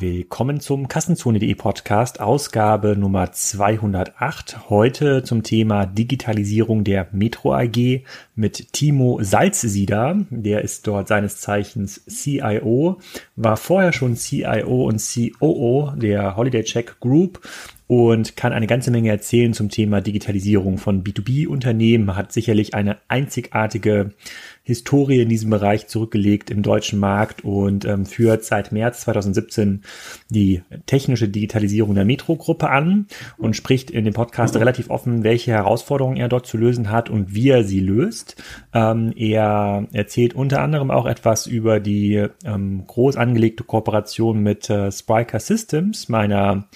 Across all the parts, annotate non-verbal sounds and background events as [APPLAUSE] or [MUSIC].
Willkommen zum Kassenzone.de Podcast, Ausgabe Nummer 208. Heute zum Thema Digitalisierung der Metro AG mit Timo Salzsieder. Der ist dort seines Zeichens CIO, war vorher schon CIO und COO der Holiday Check Group und kann eine ganze Menge erzählen zum Thema Digitalisierung von B2B-Unternehmen, hat sicherlich eine einzigartige Historie in diesem Bereich zurückgelegt im deutschen Markt und ähm, führt seit März 2017 die technische Digitalisierung der Metro-Gruppe an und spricht in dem Podcast relativ offen, welche Herausforderungen er dort zu lösen hat und wie er sie löst. Ähm, er erzählt unter anderem auch etwas über die ähm, groß angelegte Kooperation mit äh, Spriker Systems, meiner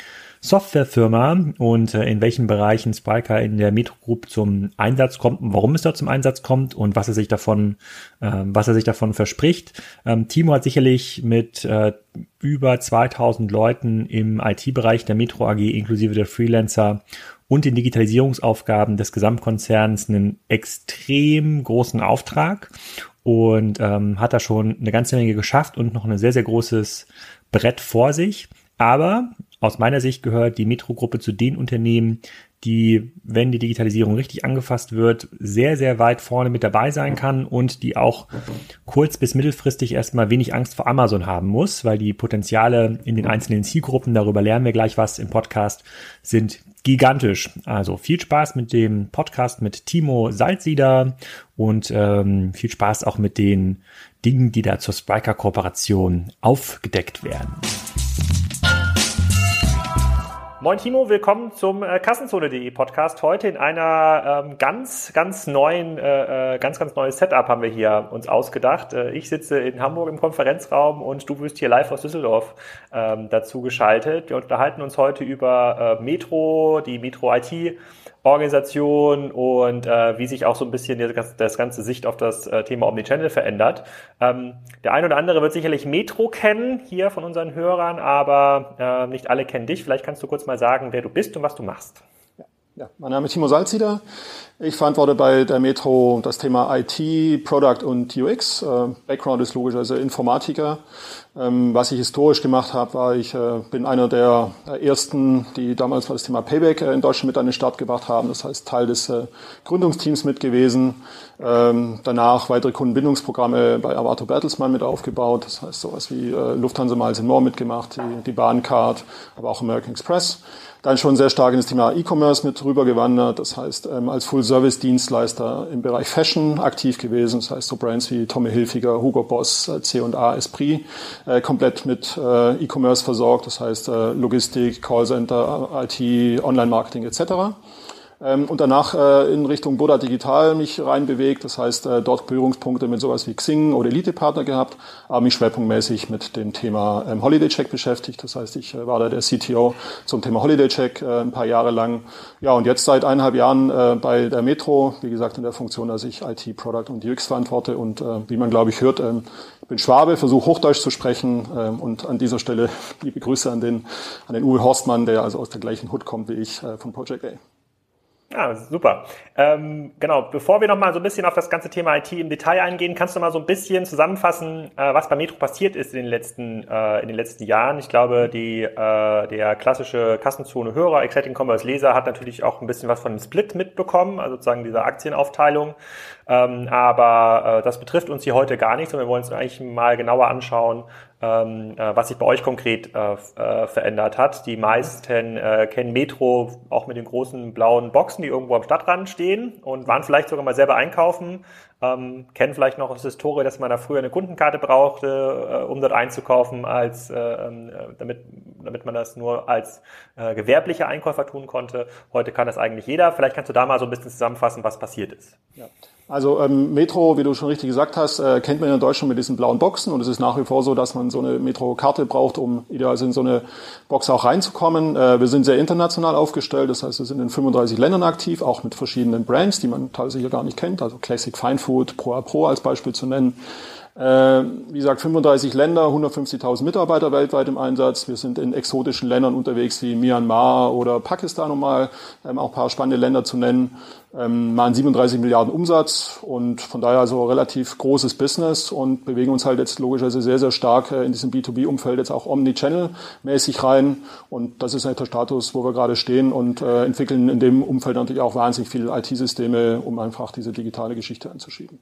Softwarefirma und äh, in welchen Bereichen Spiker in der Metro Group zum Einsatz kommt und warum es dort zum Einsatz kommt und was er sich davon, äh, was er sich davon verspricht. Ähm, Timo hat sicherlich mit äh, über 2000 Leuten im IT-Bereich der Metro AG inklusive der Freelancer und den Digitalisierungsaufgaben des Gesamtkonzerns einen extrem großen Auftrag und ähm, hat da schon eine ganze Menge geschafft und noch ein sehr, sehr großes Brett vor sich. Aber aus meiner Sicht gehört die Metro-Gruppe zu den Unternehmen, die, wenn die Digitalisierung richtig angefasst wird, sehr, sehr weit vorne mit dabei sein kann und die auch kurz- bis mittelfristig erstmal wenig Angst vor Amazon haben muss, weil die Potenziale in den einzelnen Zielgruppen, darüber lernen wir gleich was im Podcast, sind gigantisch. Also viel Spaß mit dem Podcast mit Timo Salzieder und ähm, viel Spaß auch mit den Dingen, die da zur Spriker-Kooperation aufgedeckt werden. Moin Timo, willkommen zum äh, Kassenzone.de Podcast. Heute in einer ähm, ganz, ganz neuen, äh, äh, ganz, ganz neues Setup haben wir hier uns ausgedacht. Äh, ich sitze in Hamburg im Konferenzraum und du wirst hier live aus Düsseldorf ähm, dazu geschaltet. Wir unterhalten uns heute über äh, Metro, die Metro IT Organisation und äh, wie sich auch so ein bisschen das, das ganze Sicht auf das äh, Thema Omnichannel verändert. Ähm, der ein oder andere wird sicherlich Metro kennen hier von unseren Hörern, aber äh, nicht alle kennen dich. Vielleicht kannst du kurz mal sagen, wer du bist und was du machst. Ja, mein Name ist Timo Salzieder. Ich verantworte bei der Metro das Thema IT, Product und UX. Äh, Background ist logischerweise Informatiker. Ähm, was ich historisch gemacht habe, war, ich äh, bin einer der ersten, die damals das Thema Payback äh, in Deutschland mit an den Start gebracht haben. Das heißt, Teil des Gründungsteams mit gewesen. Ähm, danach weitere Kundenbindungsprogramme bei Avato Bertelsmann mit aufgebaut. Das heißt, sowas wie Lufthansa Miles More mitgemacht, die, die Bahncard, aber auch American Express. Dann schon sehr stark in das Thema E-Commerce mit rübergewandert. Das heißt, ähm, als Full-Service-Dienstleister im Bereich Fashion aktiv gewesen. Das heißt, so Brands wie Tommy Hilfiger, Hugo Boss, äh, C&A, Esprit, äh, komplett mit äh, E-Commerce versorgt. Das heißt, äh, Logistik, Callcenter, IT, Online-Marketing etc. Ähm, und danach äh, in Richtung Buddha Digital mich reinbewegt. Das heißt, äh, dort Berührungspunkte mit sowas wie Xing oder Elite-Partner gehabt, aber mich schwerpunktmäßig mit dem Thema ähm, Holiday Check beschäftigt. Das heißt, ich äh, war da der CTO zum Thema Holiday Check ein paar Jahre lang. Ja, und jetzt seit eineinhalb Jahren bei der Metro, wie gesagt, in der Funktion, dass ich IT, Product und UX verantworte. Und wie man, glaube ich, hört, ähm, bin Schwabe, versuche Hochdeutsch zu sprechen und an dieser Stelle [LAUGHS] liebe Grüße an den, an den Uwe Horstmann, der also aus der gleichen Hut kommt wie ich von Project A. Ja, super. Ähm, genau, bevor wir nochmal so ein bisschen auf das ganze Thema IT im Detail eingehen, kannst du mal so ein bisschen zusammenfassen, äh, was bei Metro passiert ist in den letzten, äh, in den letzten Jahren. Ich glaube, die, äh, der klassische Kassenzone-Hörer, Exciting Commerce Leser hat natürlich auch ein bisschen was von dem Split mitbekommen, also sozusagen dieser Aktienaufteilung. Ähm, aber äh, das betrifft uns hier heute gar nicht, sondern wir wollen uns eigentlich mal genauer anschauen, ähm, äh, was sich bei euch konkret äh, äh, verändert hat. Die meisten äh, kennen Metro auch mit den großen blauen Boxen, die irgendwo am Stadtrand stehen und waren vielleicht sogar mal selber einkaufen, ähm, kennen vielleicht noch aus Historie, dass man da früher eine Kundenkarte brauchte, äh, um dort einzukaufen, als äh, ähm, damit, damit man das nur als gewerblicher Einkäufer tun konnte. Heute kann das eigentlich jeder. Vielleicht kannst du da mal so ein bisschen zusammenfassen, was passiert ist. Ja. Also ähm, Metro, wie du schon richtig gesagt hast, äh, kennt man in Deutschland mit diesen blauen Boxen und es ist nach wie vor so, dass man so eine Metro-Karte braucht, um idealerweise in so eine Box auch reinzukommen. Äh, wir sind sehr international aufgestellt, das heißt, wir sind in 35 Ländern aktiv, auch mit verschiedenen Brands, die man teilweise hier gar nicht kennt, also Classic Fine Food, Pro A Pro als Beispiel zu nennen. Äh, wie gesagt, 35 Länder, 150.000 Mitarbeiter weltweit im Einsatz. Wir sind in exotischen Ländern unterwegs wie Myanmar oder Pakistan, um mal ähm, auch ein paar spannende Länder zu nennen. Ähm, machen 37 Milliarden Umsatz und von daher also relativ großes Business und bewegen uns halt jetzt logischerweise sehr, sehr stark äh, in diesem B2B-Umfeld jetzt auch Omnichannel-mäßig rein. Und das ist halt der Status, wo wir gerade stehen und äh, entwickeln in dem Umfeld natürlich auch wahnsinnig viele IT-Systeme, um einfach diese digitale Geschichte anzuschieben.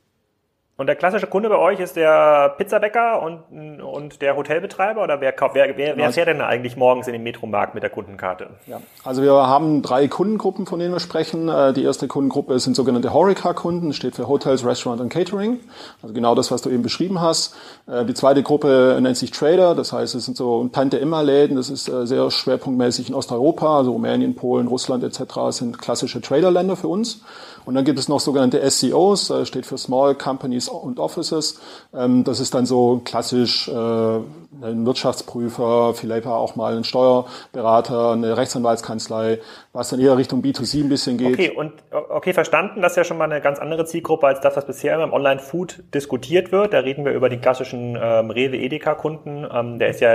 Und der klassische Kunde bei euch ist der Pizzabäcker und, und der Hotelbetreiber oder wer, wer, wer, wer fährt denn eigentlich morgens in den Metromarkt mit der Kundenkarte? Ja, also wir haben drei Kundengruppen, von denen wir sprechen. Äh, die erste Kundengruppe sind sogenannte Horeca-Kunden, steht für Hotels, Restaurant und Catering. Also genau das, was du eben beschrieben hast. Äh, die zweite Gruppe nennt sich Trader, das heißt, es sind so Tante-Immer-Läden, das ist äh, sehr schwerpunktmäßig in Osteuropa, also Rumänien, Polen, Russland etc. sind klassische Trader-Länder für uns. Und dann gibt es noch sogenannte SEOs, steht für Small Companies und Offices. Ähm, das ist dann so klassisch äh, ein Wirtschaftsprüfer, vielleicht auch mal ein Steuerberater, eine Rechtsanwaltskanzlei, was dann eher Richtung B2C ein bisschen geht. Okay, und okay, verstanden. Das ist ja schon mal eine ganz andere Zielgruppe als das, was bisher im Online-Food diskutiert wird. Da reden wir über die klassischen ähm, Rewe-Edeka-Kunden. Ähm, der ist ja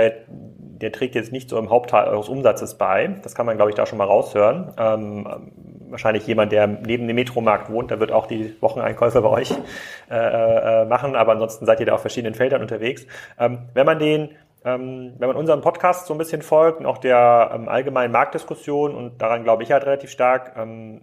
der trägt jetzt nicht so im Hauptteil eures Umsatzes bei. Das kann man, glaube ich, da schon mal raushören. Ähm, wahrscheinlich jemand, der neben dem Metromarkt wohnt, der wird auch die Wocheneinkäufe bei euch äh, äh, machen, aber ansonsten seid ihr da auf verschiedenen Feldern unterwegs. Ähm, wenn man den ähm, wenn man unserem Podcast so ein bisschen folgt und auch der ähm, allgemeinen Marktdiskussion und daran glaube ich halt relativ stark, ähm,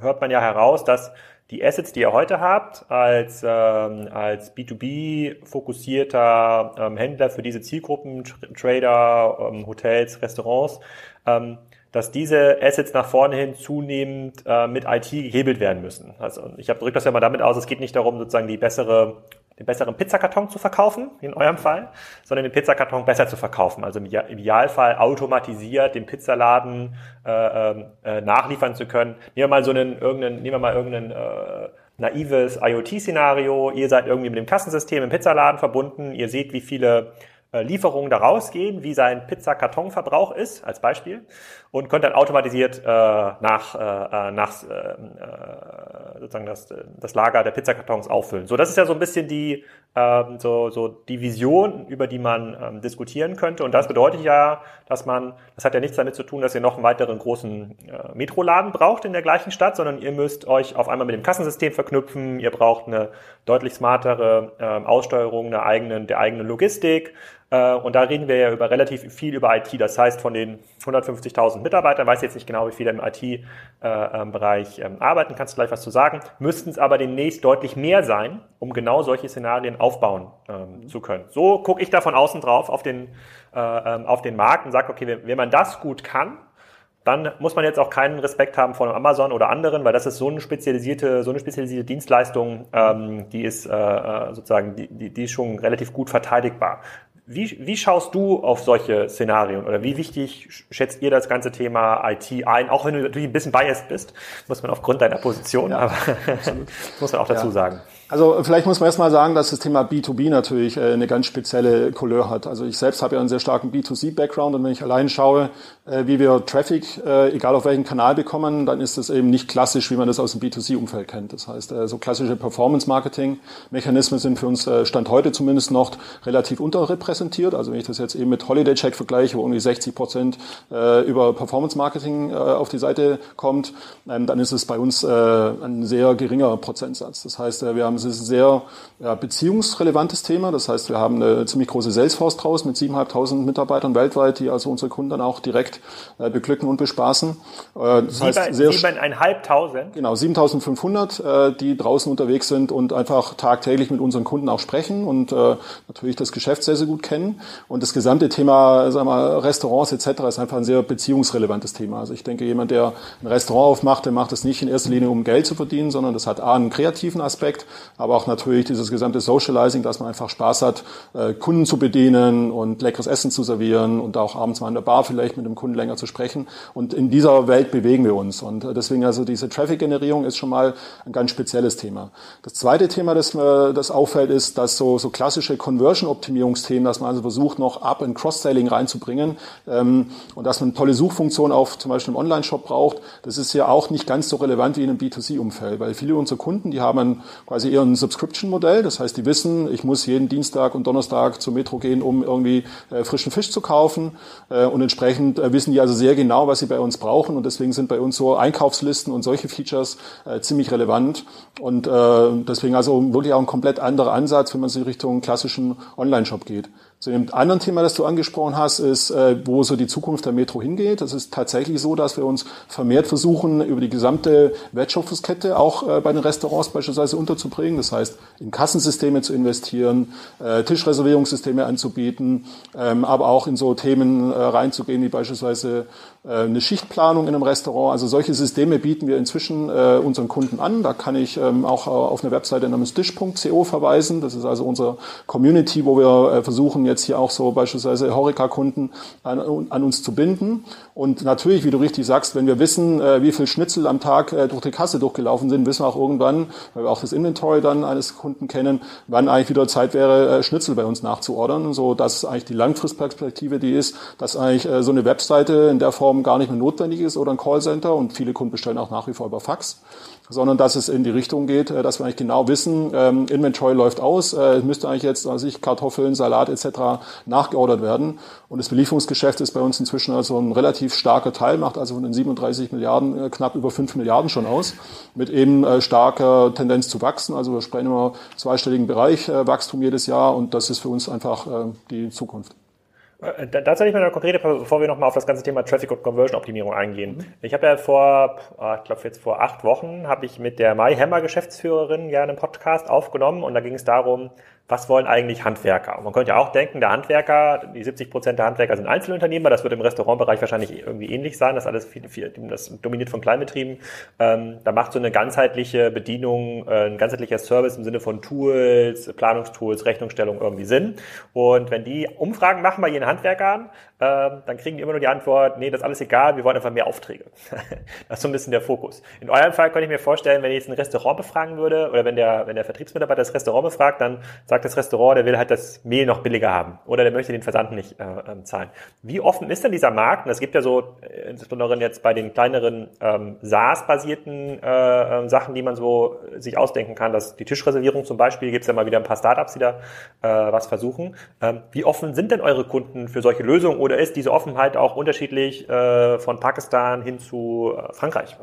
hört man ja heraus, dass die Assets, die ihr heute habt, als, ähm, als B2B-fokussierter ähm, Händler für diese Zielgruppen, Trader, ähm, Hotels, Restaurants, ähm, dass diese Assets nach vorne hin zunehmend äh, mit IT gehebelt werden müssen. Also ich habe drückt das ja mal damit aus, es geht nicht darum, sozusagen die bessere, den besseren Pizzakarton zu verkaufen, in eurem Fall, sondern den Pizzakarton besser zu verkaufen. Also im Idealfall automatisiert den Pizzaladen äh, ähm, äh, nachliefern zu können. Nehmen wir mal so einen irgendeinen, nehmen wir mal irgendeinen äh, naives IoT-Szenario. Ihr seid irgendwie mit dem Kassensystem im Pizzaladen verbunden. Ihr seht, wie viele Lieferungen da rausgehen, wie sein Pizzakartonverbrauch ist, als Beispiel, und könnt dann automatisiert äh, nach, äh, nach äh, äh, sozusagen das, das Lager der Pizzakartons auffüllen. So, das ist ja so ein bisschen die, äh, so, so die Vision, über die man ähm, diskutieren könnte. Und das bedeutet ja, dass man, das hat ja nichts damit zu tun, dass ihr noch einen weiteren großen äh, Metroladen braucht in der gleichen Stadt, sondern ihr müsst euch auf einmal mit dem Kassensystem verknüpfen, ihr braucht eine deutlich smartere äh, Aussteuerung der eigenen, der eigenen Logistik. Äh, und da reden wir ja über relativ viel über IT. Das heißt, von den 150.000 Mitarbeitern, weiß jetzt nicht genau, wie viele im IT-Bereich ähm, arbeiten, kannst du gleich was zu sagen, müssten es aber demnächst deutlich mehr sein, um genau solche Szenarien aufbauen ähm, zu können. So gucke ich da von außen drauf auf den, äh, ähm, auf den Markt und sage, okay, wenn man das gut kann, dann muss man jetzt auch keinen Respekt haben von Amazon oder anderen, weil das ist so eine spezialisierte, so eine spezialisierte Dienstleistung, ähm, die ist äh, äh sozusagen, die, die, die ist schon relativ gut verteidigbar. Wie, wie schaust du auf solche Szenarien oder wie wichtig schätzt ihr das ganze Thema IT ein? Auch wenn du natürlich ein bisschen biased bist, muss man aufgrund deiner Position, ja, aber [LAUGHS] muss man auch dazu ja. sagen. Also vielleicht muss man erstmal sagen, dass das Thema B2B natürlich äh, eine ganz spezielle Couleur hat. Also ich selbst habe ja einen sehr starken B2C-Background und wenn ich allein schaue, äh, wie wir Traffic, äh, egal auf welchen Kanal bekommen, dann ist das eben nicht klassisch, wie man das aus dem B2C-Umfeld kennt. Das heißt, so klassische Performance-Marketing-Mechanismen sind für uns Stand heute zumindest noch relativ unterrepräsentiert. Also wenn ich das jetzt eben mit Holiday Check vergleiche, wo irgendwie 60 Prozent über Performance-Marketing auf die Seite kommt, ähm, dann ist es bei uns ein sehr geringer Prozentsatz. Das heißt, wir haben haben. Es ist ein sehr ja, beziehungsrelevantes Thema. Das heißt, wir haben eine ziemlich große Salesforce draus mit 7.500 Mitarbeitern weltweit, die also unsere Kunden dann auch direkt äh, beglücken und bespaßen. Äh, das Sieben, heißt, sehr 7.500? Genau, 7.500, äh, die draußen unterwegs sind und einfach tagtäglich mit unseren Kunden auch sprechen und äh, natürlich das Geschäft sehr, sehr gut kennen. Und das gesamte Thema, sagen wir mal, Restaurants etc. ist einfach ein sehr beziehungsrelevantes Thema. Also ich denke, jemand, der ein Restaurant aufmacht, der macht das nicht in erster Linie, um Geld zu verdienen, sondern das hat A, einen kreativen Aspekt, aber auch natürlich dieses gesamte Socializing, dass man einfach Spaß hat, äh, Kunden zu bedienen und leckeres Essen zu servieren und auch abends mal in der Bar vielleicht mit dem Kunden länger zu sprechen. Und in dieser Welt bewegen wir uns. Und äh, deswegen also diese Traffic-Generierung ist schon mal ein ganz spezielles Thema. Das zweite Thema, das, das auffällt, ist, dass so, so klassische Conversion-Optimierungsthemen, dass man also versucht, noch Up- und Cross-Selling reinzubringen ähm, und dass man tolle Suchfunktion auf zum Beispiel im Online-Shop braucht. Das ist ja auch nicht ganz so relevant wie in einem B2C-Umfeld, weil viele unserer Kunden, die haben quasi eher ein Subscription-Modell. Das heißt, die wissen, ich muss jeden Dienstag und Donnerstag zur Metro gehen, um irgendwie äh, frischen Fisch zu kaufen. Äh, und entsprechend äh, wissen die also sehr genau, was sie bei uns brauchen. Und deswegen sind bei uns so Einkaufslisten und solche Features äh, ziemlich relevant. Und äh, deswegen also wirklich auch ein komplett anderer Ansatz, wenn man so in Richtung klassischen Online-Shop geht. Zu dem anderen Thema, das du angesprochen hast, ist, äh, wo so die Zukunft der Metro hingeht. Es ist tatsächlich so, dass wir uns vermehrt versuchen, über die gesamte Wertschöpfungskette auch äh, bei den Restaurants beispielsweise unterzubringen. Das heißt, in Kassensysteme zu investieren, äh, Tischreservierungssysteme anzubieten, ähm, aber auch in so Themen äh, reinzugehen, wie beispielsweise äh, eine Schichtplanung in einem Restaurant. Also solche Systeme bieten wir inzwischen äh, unseren Kunden an. Da kann ich ähm, auch auf eine Webseite namens dish.co verweisen. Das ist also unsere Community, wo wir versuchen, jetzt hier auch so beispielsweise Horeca-Kunden an, an, uns zu binden. Und natürlich, wie du richtig sagst, wenn wir wissen, äh, wie viel Schnitzel am Tag äh, durch die Kasse durchgelaufen sind, wissen wir auch irgendwann, weil wir auch das Inventory dann eines Kunden kennen, wann eigentlich wieder Zeit wäre, äh, Schnitzel bei uns nachzuordern, so dass eigentlich die Langfristperspektive die ist, dass eigentlich so eine Webseite in der Form gar nicht mehr notwendig ist oder ein Callcenter. Und viele Kunden bestellen auch nach wie vor über Fax sondern dass es in die Richtung geht, äh, dass wir eigentlich genau wissen, ähm, Inventory läuft aus, äh, es müsste eigentlich jetzt, also ich Kartoffeln, Salat etc. nachgeordert werden. Und das Belieferungsgeschäft ist bei uns inzwischen also ein relativ starker Teil, macht also von den 37 Milliarden äh, knapp über 5 Milliarden schon aus, mit eben äh, starker Tendenz zu wachsen. Also wir sprechen immer zweistelligen Bereich äh, Wachstum jedes Jahr und das ist für uns einfach äh, die Zukunft. Äh, dazu ich mal eine konkrete, bevor wir nochmal auf das ganze Thema Traffic und Conversion Optimierung eingehen. Mhm. Ich habe ja vor, ah, ich glaube jetzt vor acht Wochen, habe ich mit der Mai Hammer Geschäftsführerin ja einen Podcast aufgenommen und da ging es darum, was wollen eigentlich Handwerker? Und man könnte ja auch denken, der Handwerker, die 70 Prozent der Handwerker sind Einzelunternehmer, das wird im Restaurantbereich wahrscheinlich irgendwie ähnlich sein, das alles viel, viel, das dominiert von Kleinbetrieben. Ähm, da macht so eine ganzheitliche Bedienung, äh, ein ganzheitlicher Service im Sinne von Tools, Planungstools, Rechnungsstellung irgendwie Sinn. Und wenn die Umfragen machen bei ihren Handwerkern, ähm, dann kriegen die immer nur die Antwort, nee, das ist alles egal, wir wollen einfach mehr Aufträge. [LAUGHS] das ist so ein bisschen der Fokus. In eurem Fall könnte ich mir vorstellen, wenn ich jetzt ein Restaurant befragen würde, oder wenn der, wenn der Vertriebsmitarbeiter das Restaurant befragt, dann sagt das Restaurant, der will halt das Mehl noch billiger haben. Oder der möchte den Versand nicht äh, ähm, zahlen. Wie offen ist denn dieser Markt? Und es gibt ja so, äh, insbesondere jetzt bei den kleineren ähm, SaaS-basierten äh, äh, Sachen, die man so sich ausdenken kann, dass die Tischreservierung zum Beispiel, gibt es ja mal wieder ein paar Startups, die da äh, was versuchen. Ähm, wie offen sind denn eure Kunden für solche Lösungen? Oder ist diese Offenheit auch unterschiedlich äh, von Pakistan hin zu äh, Frankreich?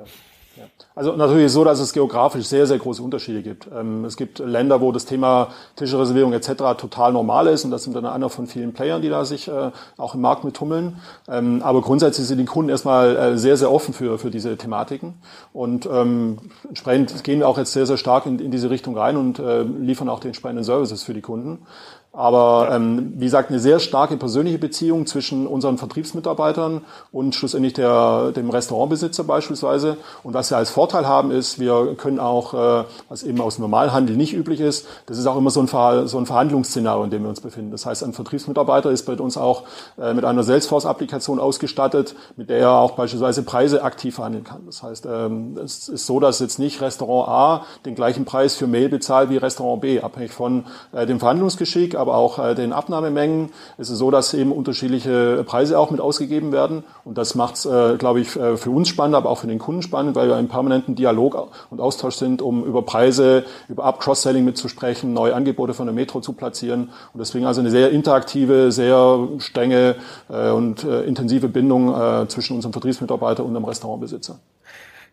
Ja. Also natürlich so, dass es geografisch sehr, sehr große Unterschiede gibt. Ähm, es gibt Länder, wo das Thema Tischreservierung etc. total normal ist und das sind dann einer von vielen Playern, die da sich äh, auch im Markt mittummeln. Ähm, aber grundsätzlich sind die Kunden erstmal äh, sehr, sehr offen für, für diese Thematiken und ähm, entsprechend gehen wir auch jetzt sehr, sehr stark in, in diese Richtung rein und äh, liefern auch die entsprechenden Services für die Kunden. Aber ähm, wie gesagt, eine sehr starke persönliche Beziehung zwischen unseren Vertriebsmitarbeitern und schlussendlich der, dem Restaurantbesitzer beispielsweise. Und was wir als Vorteil haben, ist, wir können auch, äh, was eben aus Normalhandel nicht üblich ist, das ist auch immer so ein, Ver so ein Verhandlungsszenario, in dem wir uns befinden. Das heißt, ein Vertriebsmitarbeiter ist bei uns auch äh, mit einer Salesforce-Applikation ausgestattet, mit der er auch beispielsweise Preise aktiv verhandeln kann. Das heißt, ähm, es ist so, dass jetzt nicht Restaurant A den gleichen Preis für Mail bezahlt wie Restaurant B, abhängig von äh, dem Verhandlungsgeschick aber auch den Abnahmemengen. Es ist so, dass eben unterschiedliche Preise auch mit ausgegeben werden. Und das macht es, glaube ich, für uns spannend, aber auch für den Kunden spannend, weil wir im permanenten Dialog und Austausch sind, um über Preise, über Up-Cross-Selling mitzusprechen, neue Angebote von der Metro zu platzieren. Und deswegen also eine sehr interaktive, sehr strenge äh, und äh, intensive Bindung äh, zwischen unserem Vertriebsmitarbeiter und dem Restaurantbesitzer.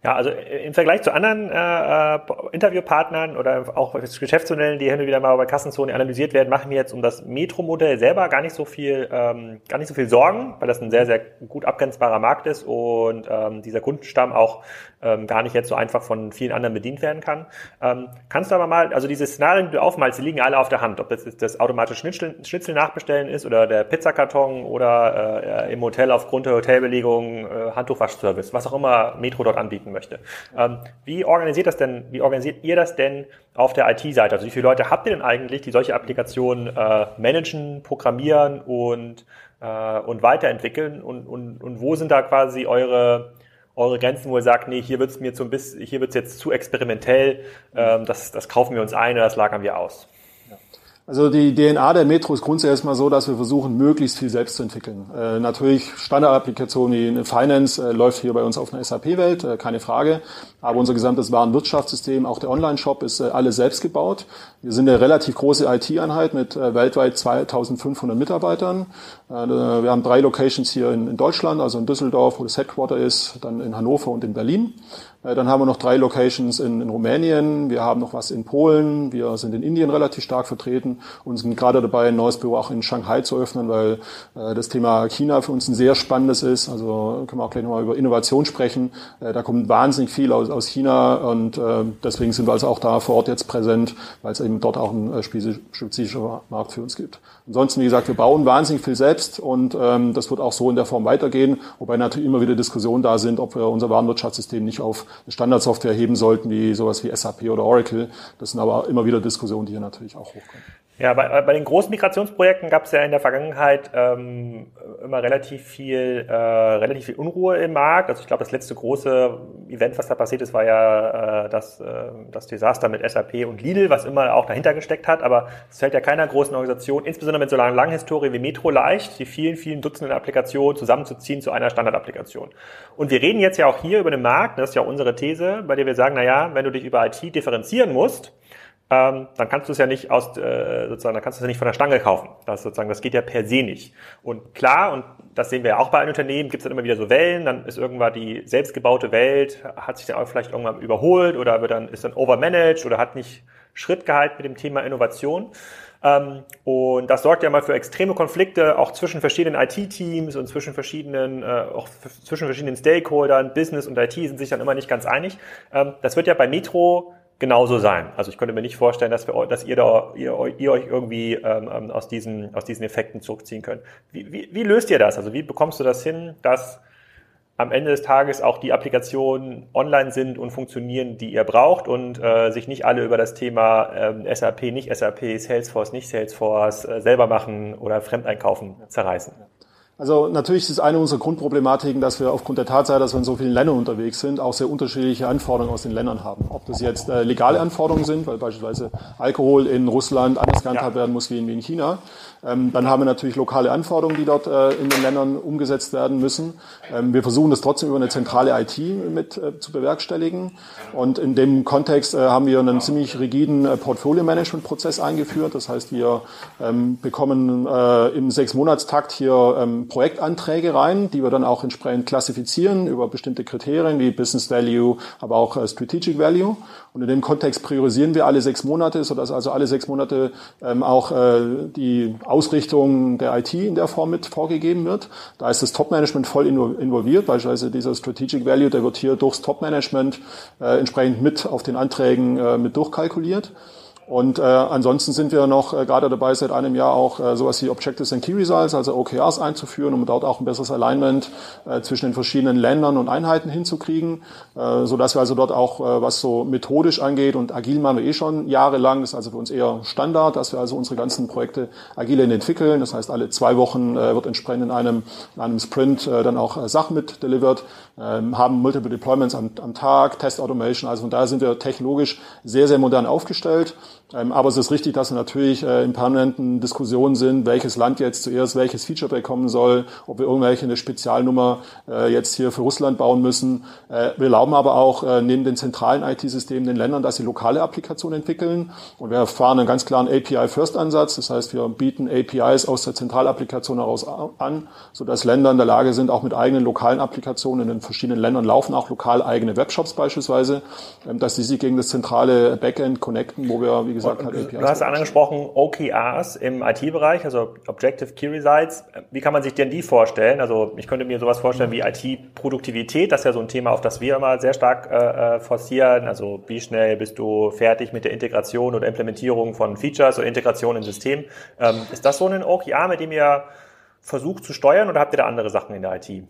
Ja, also äh, im Vergleich zu anderen äh, äh, Interviewpartnern oder auch Geschäftsmodellen, die hin und wieder mal bei Kassenzone analysiert werden, machen wir jetzt um das Metro-Modell selber gar nicht so viel, ähm, gar nicht so viel Sorgen, weil das ein sehr, sehr gut abgrenzbarer Markt ist und ähm, dieser Kundenstamm auch ähm, gar nicht jetzt so einfach von vielen anderen bedient werden kann. Ähm, kannst du aber mal, also diese Szenarien, die du aufmalst, die liegen alle auf der Hand, ob das das automatische Schnitzel, Schnitzel nachbestellen ist oder der Pizzakarton oder äh, im Hotel aufgrund der Hotelbelegung äh, Handtuchwaschservice, was auch immer Metro dort anbieten möchte. Ähm, wie organisiert das denn, wie organisiert ihr das denn auf der IT-Seite? Also wie viele Leute habt ihr denn eigentlich, die solche Applikationen äh, managen, programmieren und äh, und weiterentwickeln und, und, und wo sind da quasi eure eure Grenzen, wo ihr sagt, nee, hier wird's mir zu ein bisschen, hier wird's jetzt zu experimentell, ähm, das, das kaufen wir uns ein oder das lagern wir aus? Also die DNA der Metro ist grundsätzlich mal so, dass wir versuchen, möglichst viel selbst zu entwickeln. Äh, natürlich Standardapplikationen wie Finance äh, läuft hier bei uns auf einer SAP-Welt, äh, keine Frage. Aber unser gesamtes Warenwirtschaftssystem, auch der Online-Shop, ist äh, alles selbst gebaut. Wir sind eine relativ große IT-Einheit mit äh, weltweit 2500 Mitarbeitern. Äh, wir haben drei Locations hier in, Deutschland, also in Düsseldorf, wo das Headquarter ist, dann in Hannover und in Berlin. Äh, dann haben wir noch drei Locations in, in, Rumänien, wir haben noch was in Polen, wir sind in Indien relativ stark vertreten und sind gerade dabei, ein neues Büro auch in Shanghai zu öffnen, weil äh, das Thema China für uns ein sehr spannendes ist. Also können wir auch gleich nochmal über Innovation sprechen. Äh, da kommt wahnsinnig viel aus, aus China und äh, deswegen sind wir also auch da vor Ort jetzt präsent, weil es eben dort auch ein äh, spezifischer Markt für uns gibt. Ansonsten, wie gesagt, wir bauen wahnsinnig viel selbst und ähm, das wird auch so in der Form weitergehen, wobei natürlich immer wieder Diskussionen da sind, ob wir unser Warenwirtschaftssystem nicht auf eine Standardsoftware heben sollten, wie sowas wie SAP oder Oracle. Das sind aber immer wieder Diskussionen, die hier natürlich auch hochkommen. Ja, bei, bei den großen Migrationsprojekten gab es ja in der Vergangenheit ähm, immer relativ viel, äh, relativ viel Unruhe im Markt. Also ich glaube, das letzte große Event, was da passiert ist, war ja äh, das, äh, das Desaster mit SAP und Lidl, was immer auch dahinter gesteckt hat. Aber es fällt ja keiner großen Organisation, insbesondere mit so einer langen Historie wie Metro leicht, die vielen, vielen Dutzenden Applikationen zusammenzuziehen zu einer Standardapplikation. Und wir reden jetzt ja auch hier über den Markt, das ist ja auch unsere These, bei der wir sagen, na ja, wenn du dich über IT differenzieren musst, ähm, dann kannst du es ja nicht aus, äh, sozusagen, dann kannst du es ja nicht von der Stange kaufen. Das sozusagen, das geht ja per se nicht. Und klar, und das sehen wir ja auch bei einem Unternehmen, gibt es dann immer wieder so Wellen, dann ist irgendwann die selbstgebaute Welt, hat sich dann auch vielleicht irgendwann überholt oder wird dann, ist dann overmanaged oder hat nicht Schritt gehalten mit dem Thema Innovation. Ähm, und das sorgt ja mal für extreme Konflikte, auch zwischen verschiedenen IT-Teams und zwischen verschiedenen, äh, auch zwischen verschiedenen Stakeholdern. Business und IT sind sich dann immer nicht ganz einig. Ähm, das wird ja bei Metro genauso sein. Also ich könnte mir nicht vorstellen, dass, wir, dass ihr, da, ihr, ihr euch irgendwie ähm, ähm, aus, diesen, aus diesen Effekten zurückziehen könnt. Wie, wie, wie löst ihr das? Also wie bekommst du das hin, dass am Ende des Tages auch die Applikationen online sind und funktionieren, die ihr braucht und äh, sich nicht alle über das Thema ähm, SAP, nicht SAP, Salesforce, nicht Salesforce äh, selber machen oder Fremdeinkaufen zerreißen? Also natürlich ist eine unserer Grundproblematiken, dass wir aufgrund der Tatsache, dass wir in so vielen Ländern unterwegs sind, auch sehr unterschiedliche Anforderungen aus den Ländern haben. Ob das jetzt äh, legale Anforderungen sind, weil beispielsweise Alkohol in Russland anders gehandhabt ja. werden muss wie in, wie in China. Ähm, dann haben wir natürlich lokale Anforderungen, die dort äh, in den Ländern umgesetzt werden müssen. Ähm, wir versuchen das trotzdem über eine zentrale IT mit äh, zu bewerkstelligen. Und in dem Kontext äh, haben wir einen ziemlich rigiden äh, Portfolio-Management-Prozess eingeführt. Das heißt, wir ähm, bekommen äh, im Sechsmonatstakt hier ähm, Projektanträge rein, die wir dann auch entsprechend klassifizieren über bestimmte Kriterien wie Business Value, aber auch äh, Strategic Value. Und in dem Kontext priorisieren wir alle sechs Monate, sodass also alle sechs Monate ähm, auch äh, die Ausrichtung der IT in der Form mit vorgegeben wird. Da ist das Top-Management voll involviert, beispielsweise dieser Strategic Value, der wird hier durchs Top-Management äh, entsprechend mit auf den Anträgen äh, mit durchkalkuliert. Und äh, ansonsten sind wir noch äh, gerade dabei, seit einem Jahr auch äh, sowas wie Objectives and Key Results, also OKRs einzuführen, um dort auch ein besseres Alignment äh, zwischen den verschiedenen Ländern und Einheiten hinzukriegen, äh, so dass wir also dort auch, äh, was so methodisch angeht und agil machen wir eh schon jahrelang, ist also für uns eher Standard, dass wir also unsere ganzen Projekte agil entwickeln. Das heißt, alle zwei Wochen äh, wird entsprechend in einem, in einem Sprint äh, dann auch äh, Sachen mit delivered, äh, haben Multiple Deployments am, am Tag, Test Automation, also von daher sind wir technologisch sehr, sehr modern aufgestellt. Ähm, aber es ist richtig, dass wir natürlich äh, in permanenten Diskussionen sind, welches Land jetzt zuerst welches Feature bekommen soll, ob wir irgendwelche eine Spezialnummer äh, jetzt hier für Russland bauen müssen. Äh, wir erlauben aber auch neben den zentralen IT-Systemen den Ländern, dass sie lokale Applikationen entwickeln. Und wir fahren einen ganz klaren API-First-Ansatz. Das heißt, wir bieten APIs aus der Zentralapplikation heraus an, sodass Länder in der Lage sind, auch mit eigenen lokalen Applikationen in den verschiedenen Ländern laufen auch lokal eigene Webshops beispielsweise, ähm, dass sie sich gegen das zentrale Backend connecten, wo wir, wie gesagt, hat APIs. Du hast angesprochen OKRs im IT-Bereich, also Objective Key Results. Wie kann man sich denn die vorstellen? Also ich könnte mir sowas vorstellen wie IT-Produktivität. Das ist ja so ein Thema, auf das wir immer sehr stark äh, äh, forcieren. Also wie schnell bist du fertig mit der Integration oder Implementierung von Features oder Integration in System? Ähm, ist das so ein OKR, mit dem ihr versucht zu steuern oder habt ihr da andere Sachen in der IT?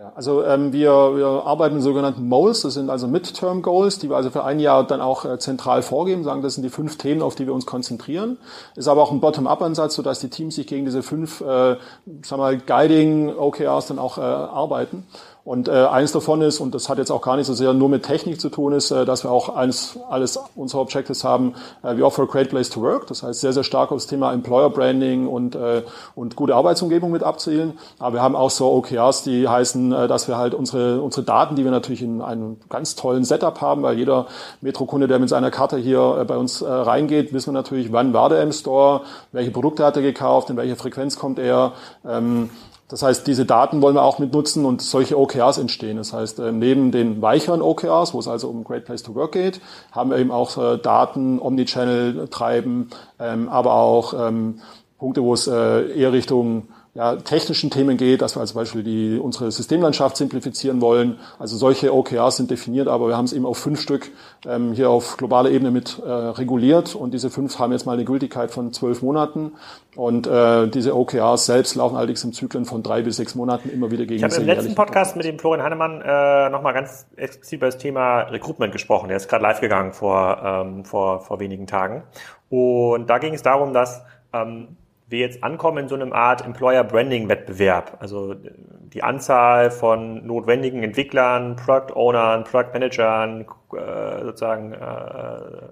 Ja, also ähm, wir, wir arbeiten mit sogenannten Moles, das sind also Midterm Goals, die wir also für ein Jahr dann auch äh, zentral vorgeben, sagen, das sind die fünf Themen, auf die wir uns konzentrieren. Ist aber auch ein Bottom-up-Ansatz, sodass die Teams sich gegen diese fünf, äh, wir mal, Guiding OKRs dann auch äh, arbeiten. Und äh, eins davon ist, und das hat jetzt auch gar nicht so sehr nur mit Technik zu tun, ist, äh, dass wir auch eines, alles unsere Objectives haben, äh, wir offer a great place to work. Das heißt, sehr, sehr stark auf das Thema Employer Branding und, äh, und gute Arbeitsumgebung mit abzielen. Aber wir haben auch so OKRs, die heißen, äh, dass wir halt unsere, unsere Daten, die wir natürlich in einem ganz tollen Setup haben, weil jeder Metro-Kunde, der mit seiner Karte hier äh, bei uns äh, reingeht, wissen wir natürlich, wann war der im Store, welche Produkte hat er gekauft, in welcher Frequenz kommt er, ähm, das heißt, diese Daten wollen wir auch mit nutzen und solche OKRs entstehen. Das heißt, äh, neben den weicheren OKRs, wo es also um Great Place to Work geht, haben wir eben auch äh, Daten, Omnichannel treiben, ähm, aber auch ähm, Punkte, wo es äh, eher Richtung ja, technischen Themen geht, dass wir als Beispiel die, unsere Systemlandschaft simplifizieren wollen. Also solche OKRs sind definiert, aber wir haben es eben auf fünf Stück ähm, hier auf globaler Ebene mit äh, reguliert und diese fünf haben jetzt mal eine Gültigkeit von zwölf Monaten und äh, diese OKRs selbst laufen allerdings im Zyklen von drei bis sechs Monaten immer wieder gegen Ich habe im letzten Podcast mit dem Florian Heinemann äh, nochmal ganz explizit über das Thema Recruitment gesprochen. Der ist gerade live gegangen vor, ähm, vor, vor wenigen Tagen und da ging es darum, dass ähm, wir jetzt ankommen in so einem Art Employer Branding Wettbewerb. Also die Anzahl von notwendigen Entwicklern, Product Ownern, Product Managern, äh, sozusagen äh,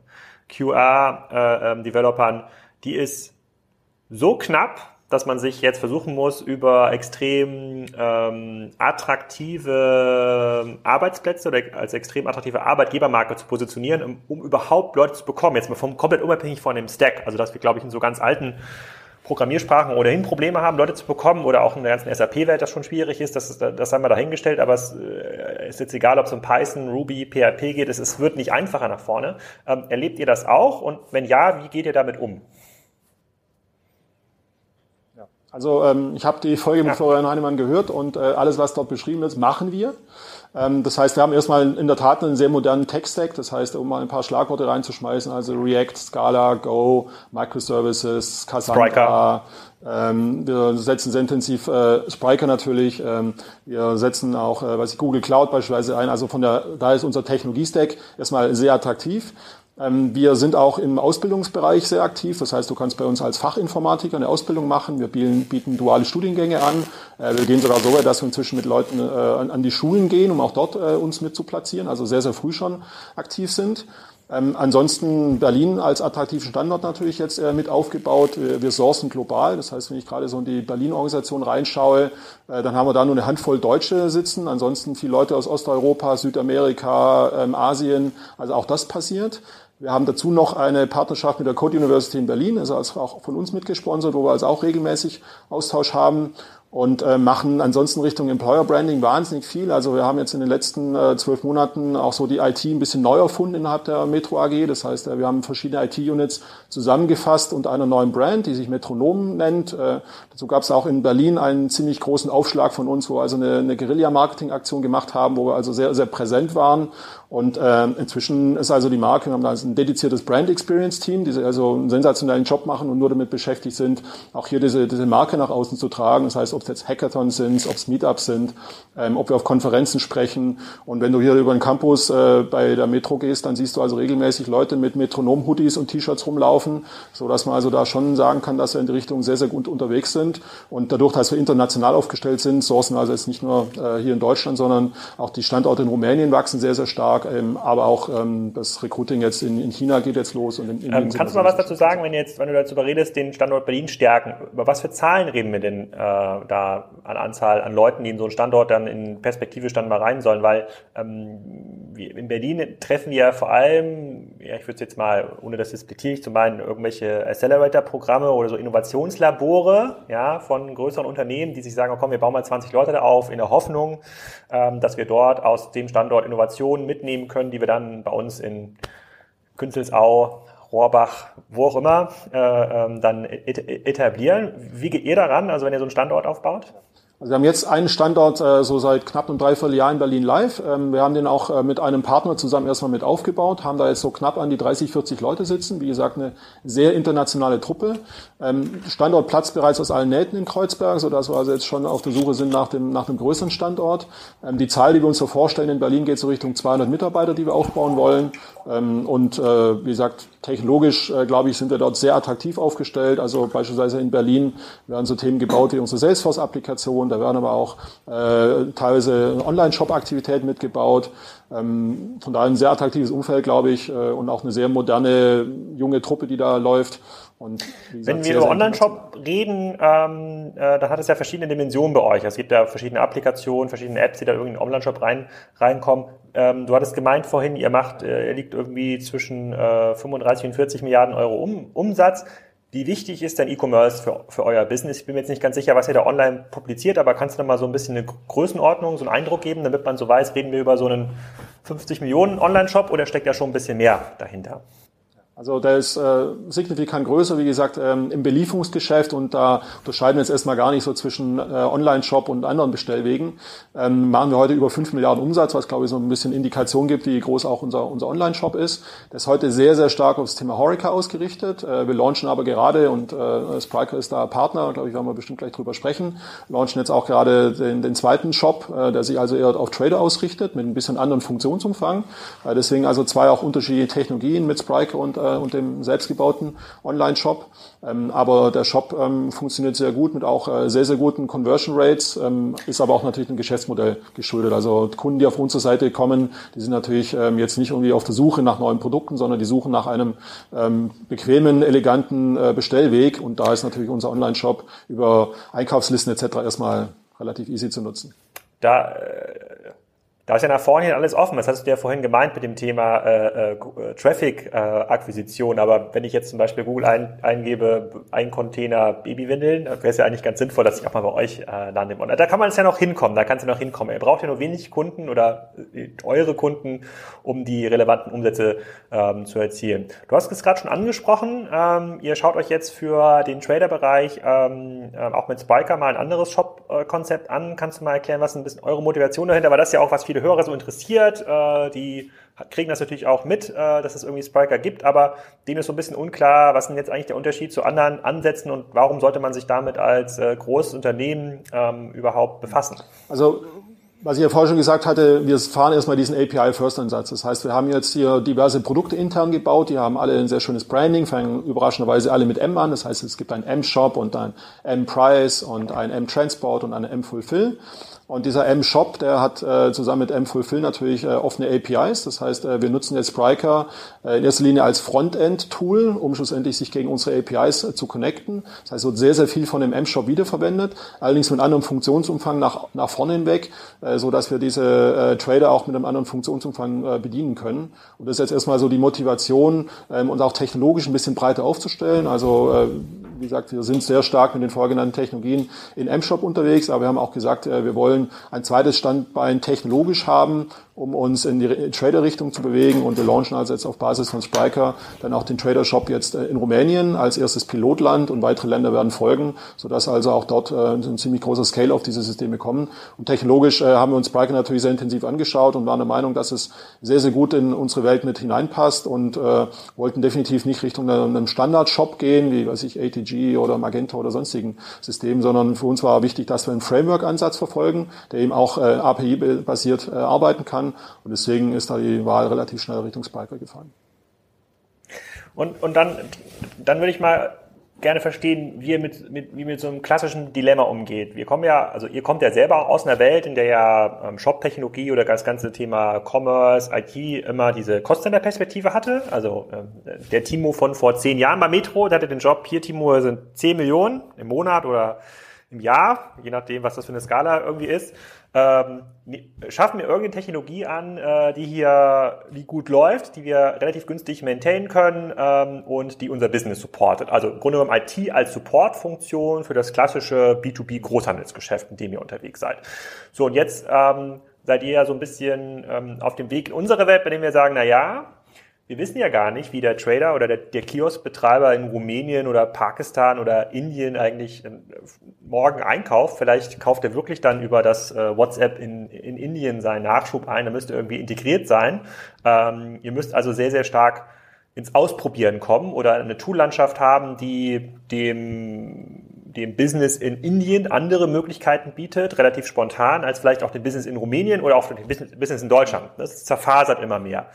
QR äh, ähm, Developern, die ist so knapp, dass man sich jetzt versuchen muss, über extrem ähm, attraktive Arbeitsplätze oder als extrem attraktive Arbeitgebermarke zu positionieren, um, um überhaupt Leute zu bekommen. Jetzt mal vom, komplett unabhängig von dem Stack. Also dass wir, glaube ich, in so ganz alten Programmiersprachen ohnehin Probleme haben, Leute zu bekommen oder auch in der ganzen SAP-Welt das schon schwierig ist, das, ist, das haben wir dahingestellt, aber es äh, ist jetzt egal, ob es um Python, Ruby, PHP geht, es, es wird nicht einfacher nach vorne. Ähm, erlebt ihr das auch und wenn ja, wie geht ihr damit um? Also ähm, ich habe die Folge mit. Florian Heinemann gehört und äh, alles, was dort beschrieben ist, machen wir. Ähm, das heißt, wir haben erstmal in der Tat einen sehr modernen Tech-Stack. Das heißt, um mal ein paar Schlagworte reinzuschmeißen, also React, Scala, Go, Microservices, Cassandra. Ähm, wir setzen sehr intensiv äh, Spryker natürlich. Ähm, wir setzen auch, äh, was ich, Google Cloud beispielsweise ein. Also von der, da ist unser Technologie-Stack erstmal sehr attraktiv. Ähm, wir sind auch im Ausbildungsbereich sehr aktiv. Das heißt, du kannst bei uns als Fachinformatiker eine Ausbildung machen. Wir bieten, duale Studiengänge an. Äh, wir gehen sogar so weit, dass wir inzwischen mit Leuten äh, an die Schulen gehen, um auch dort äh, uns mit zu platzieren. Also sehr, sehr früh schon aktiv sind. Ähm, ansonsten Berlin als attraktiven Standort natürlich jetzt äh, mit aufgebaut. Wir, wir sourcen global. Das heißt, wenn ich gerade so in die Berlin-Organisation reinschaue, äh, dann haben wir da nur eine Handvoll Deutsche sitzen. Ansonsten viele Leute aus Osteuropa, Südamerika, ähm, Asien. Also auch das passiert. Wir haben dazu noch eine Partnerschaft mit der Code University in Berlin, also auch von uns mitgesponsert, wo wir also auch regelmäßig Austausch haben und äh, machen ansonsten Richtung Employer Branding wahnsinnig viel. Also wir haben jetzt in den letzten äh, zwölf Monaten auch so die IT ein bisschen neu erfunden innerhalb der Metro AG. Das heißt, äh, wir haben verschiedene IT-Units zusammengefasst unter einer neuen Brand, die sich Metronom nennt. Äh, dazu gab es auch in Berlin einen ziemlich großen Aufschlag von uns, wo wir also eine, eine Guerilla-Marketing-Aktion gemacht haben, wo wir also sehr, sehr präsent waren. Und äh, inzwischen ist also die Marke, wir haben da ein dediziertes Brand Experience Team, die also einen sensationellen Job machen und nur damit beschäftigt sind, auch hier diese, diese Marke nach außen zu tragen. Das heißt, ob es jetzt Hackathons sind, ob es Meetups sind, ähm, ob wir auf Konferenzen sprechen. Und wenn du hier über den Campus äh, bei der Metro gehst, dann siehst du also regelmäßig Leute mit Metronom-Hoodies und T-Shirts rumlaufen, so dass man also da schon sagen kann, dass wir in die Richtung sehr, sehr gut unterwegs sind. Und dadurch, dass wir international aufgestellt sind, sourcen also jetzt nicht nur äh, hier in Deutschland, sondern auch die Standorte in Rumänien wachsen sehr, sehr stark. Ähm, aber auch ähm, das Recruiting jetzt in, in China geht jetzt los. Und in, in ähm, kannst du mal was dazu sagen, wenn, jetzt, wenn du dazu redest, den Standort Berlin stärken? Über was für Zahlen reden wir denn äh, da an Anzahl an Leuten, die in so einen Standort dann in Perspektive dann mal rein sollen, weil ähm, in Berlin treffen ja vor allem, ja, ich würde es jetzt mal, ohne das despektierlich zu meinen, irgendwelche Accelerator-Programme oder so Innovationslabore ja, von größeren Unternehmen, die sich sagen, oh, komm, wir bauen mal 20 Leute da auf, in der Hoffnung, ähm, dass wir dort aus dem Standort Innovationen mitnehmen können, die wir dann bei uns in Künzelsau Rohrbach, wo auch immer, äh, ähm, dann etablieren. Wie geht ihr daran, also wenn ihr so einen Standort aufbaut? Also wir haben jetzt einen Standort äh, so seit knapp einem Dreivierteljahr in Berlin live. Ähm, wir haben den auch äh, mit einem Partner zusammen erstmal mit aufgebaut, haben da jetzt so knapp an die 30, 40 Leute sitzen. Wie gesagt, eine sehr internationale Truppe. Ähm, Standort platzt bereits aus allen Nähten in Kreuzberg, sodass wir also jetzt schon auf der Suche sind nach dem, nach dem größeren Standort. Ähm, die Zahl, die wir uns so vorstellen in Berlin, geht so Richtung 200 Mitarbeiter, die wir aufbauen wollen. Ähm, und äh, wie gesagt, technologisch, äh, glaube ich, sind wir dort sehr attraktiv aufgestellt. Also beispielsweise in Berlin werden so Themen gebaut wie unsere Salesforce-Applikation Hintergrund. Da werden aber auch äh, teilweise Online-Shop-Aktivitäten mitgebaut. Ähm, von daher ein sehr attraktives Umfeld, glaube ich, äh, und auch eine sehr moderne junge Truppe, die da läuft. Und gesagt, Wenn wir über Online-Shop reden, ähm, äh, dann hat es ja verschiedene Dimensionen bei euch. Es gibt ja verschiedene Applikationen, verschiedene Apps, die da irgendwie in den Online-Shop rein, reinkommen. Ähm, du hattest gemeint vorhin, ihr macht, äh, ihr liegt irgendwie zwischen äh, 35 und 40 Milliarden Euro um, Umsatz. Wie wichtig ist denn E-Commerce für, für euer Business? Ich bin mir jetzt nicht ganz sicher, was ihr da online publiziert, aber kannst du da mal so ein bisschen eine Größenordnung, so einen Eindruck geben, damit man so weiß, reden wir über so einen 50 Millionen Online-Shop oder steckt da schon ein bisschen mehr dahinter? Also der ist äh, signifikant größer, wie gesagt, ähm, im Belieferungsgeschäft und da unterscheiden wir jetzt erstmal gar nicht so zwischen äh, Online-Shop und anderen Bestellwegen. Ähm, machen wir heute über 5 Milliarden Umsatz, was glaube ich so ein bisschen Indikation gibt, wie groß auch unser, unser Online-Shop ist. Der ist heute sehr, sehr stark auf das Thema Horeca ausgerichtet. Äh, wir launchen aber gerade und äh, Spriker ist da Partner, glaube ich, werden wir bestimmt gleich drüber sprechen, launchen jetzt auch gerade den, den zweiten Shop, äh, der sich also eher auf Trader ausrichtet, mit ein bisschen anderen Funktionsumfang. Äh, deswegen also zwei auch unterschiedliche Technologien mit Spriker und äh, äh, und dem selbstgebauten Online-Shop. Ähm, aber der Shop ähm, funktioniert sehr gut mit auch äh, sehr, sehr guten Conversion Rates, ähm, ist aber auch natürlich ein Geschäftsmodell geschuldet. Also Kunden, die auf unsere Seite kommen, die sind natürlich ähm, jetzt nicht irgendwie auf der Suche nach neuen Produkten, sondern die suchen nach einem ähm, bequemen, eleganten äh, Bestellweg. Und da ist natürlich unser Online-Shop über Einkaufslisten etc. erstmal relativ easy zu nutzen. Da äh da ist ja nach vorne hin alles offen. Das hast du ja vorhin gemeint mit dem Thema äh, äh, Traffic-Akquisition. Äh, Aber wenn ich jetzt zum Beispiel Google ein, eingebe, ein Container Babywindeln, wäre es ja eigentlich ganz sinnvoll, dass ich auch mal bei euch äh, lande. Und da kann man es ja noch hinkommen. Da kann es ja noch hinkommen. Ihr braucht ja nur wenig Kunden oder äh, eure Kunden, um die relevanten Umsätze ähm, zu erzielen. Du hast es gerade schon angesprochen. Ähm, ihr schaut euch jetzt für den Trader-Bereich ähm, äh, auch mit Spiker mal ein anderes Shop-Konzept an. Kannst du mal erklären, was ein bisschen eure Motivation dahinter war? Das ist ja auch was viele viele Hörer so interessiert. Äh, die kriegen das natürlich auch mit, äh, dass es irgendwie Spriker gibt, aber denen ist so ein bisschen unklar, was ist denn jetzt eigentlich der Unterschied zu anderen Ansätzen und warum sollte man sich damit als äh, großes Unternehmen ähm, überhaupt befassen? Also was ich ja vorher schon gesagt hatte, wir fahren erstmal diesen API-First-Ansatz. Das heißt, wir haben jetzt hier diverse Produkte intern gebaut, die haben alle ein sehr schönes Branding, fangen überraschenderweise alle mit M an. Das heißt, es gibt einen M-Shop und ein M-Price und ein M-Transport und eine M-Fulfill. Und dieser M-Shop, der hat äh, zusammen mit M-Fulfill natürlich äh, offene APIs. Das heißt, äh, wir nutzen jetzt Spryker äh, in erster Linie als Frontend-Tool, um schlussendlich sich gegen unsere APIs äh, zu connecten. Das heißt, wird sehr, sehr viel von dem M-Shop wiederverwendet, allerdings mit anderem Funktionsumfang nach, nach vorne hinweg, äh, so dass wir diese äh, Trader auch mit einem anderen Funktionsumfang äh, bedienen können. Und das ist jetzt erstmal so die Motivation, ähm, uns auch technologisch ein bisschen breiter aufzustellen. Also äh, wie gesagt, wir sind sehr stark mit den vorgenannten Technologien in M-Shop unterwegs, aber wir haben auch gesagt, äh, wir wollen ein zweites Standbein technologisch haben, um uns in die Trader-Richtung zu bewegen. Und wir launchen also jetzt auf Basis von Spriker dann auch den Trader-Shop jetzt äh, in Rumänien als erstes Pilotland und weitere Länder werden folgen, sodass also auch dort äh, ein ziemlich großer Scale auf diese Systeme kommen. Und technologisch haben wir uns Spriker natürlich sehr intensiv angeschaut und waren der Meinung, dass es sehr, sehr gut in unsere Welt mit hineinpasst und äh, wollten definitiv nicht Richtung einem Standard-Shop gehen, wie weiß ich, ATG oder Magento oder sonstigen Systemen, sondern für uns war wichtig, dass wir einen Framework-Ansatz verfolgen, der eben auch äh, API-basiert äh, arbeiten kann. Und deswegen ist da die Wahl relativ schnell Richtung Spiker gefallen. Und, und dann, dann würde ich mal gerne verstehen, wie ihr mit, mit, wie mit so einem klassischen Dilemma umgeht. Wir kommen ja, also ihr kommt ja selber aus einer Welt, in der ja ähm, Shop-Technologie oder das ganze Thema Commerce, IT immer diese Cost-Center-Perspektive hatte. Also ähm, der Timo von vor zehn Jahren bei Metro, der hatte den Job, hier Timo sind zehn Millionen im Monat oder im Jahr, je nachdem, was das für eine Skala irgendwie ist. Ähm, schaffen wir irgendeine Technologie an, äh, die hier wie gut läuft, die wir relativ günstig maintainen können ähm, und die unser Business supportet. Also im Grunde genommen IT als Supportfunktion für das klassische B2B-Großhandelsgeschäft, in dem ihr unterwegs seid. So, und jetzt ähm, seid ihr ja so ein bisschen ähm, auf dem Weg in unsere Welt, bei dem wir sagen, na ja, wir wissen ja gar nicht, wie der Trader oder der, der Kioskbetreiber in Rumänien oder Pakistan oder Indien eigentlich ähm, morgen einkauft. Vielleicht kauft er wirklich dann über das äh, WhatsApp in, in Indien seinen Nachschub ein. Da müsste irgendwie integriert sein. Ähm, ihr müsst also sehr, sehr stark ins Ausprobieren kommen oder eine Toollandschaft haben, die dem dem Business in Indien andere Möglichkeiten bietet, relativ spontan, als vielleicht auch dem Business in Rumänien oder auch dem Business in Deutschland. Das zerfasert immer mehr.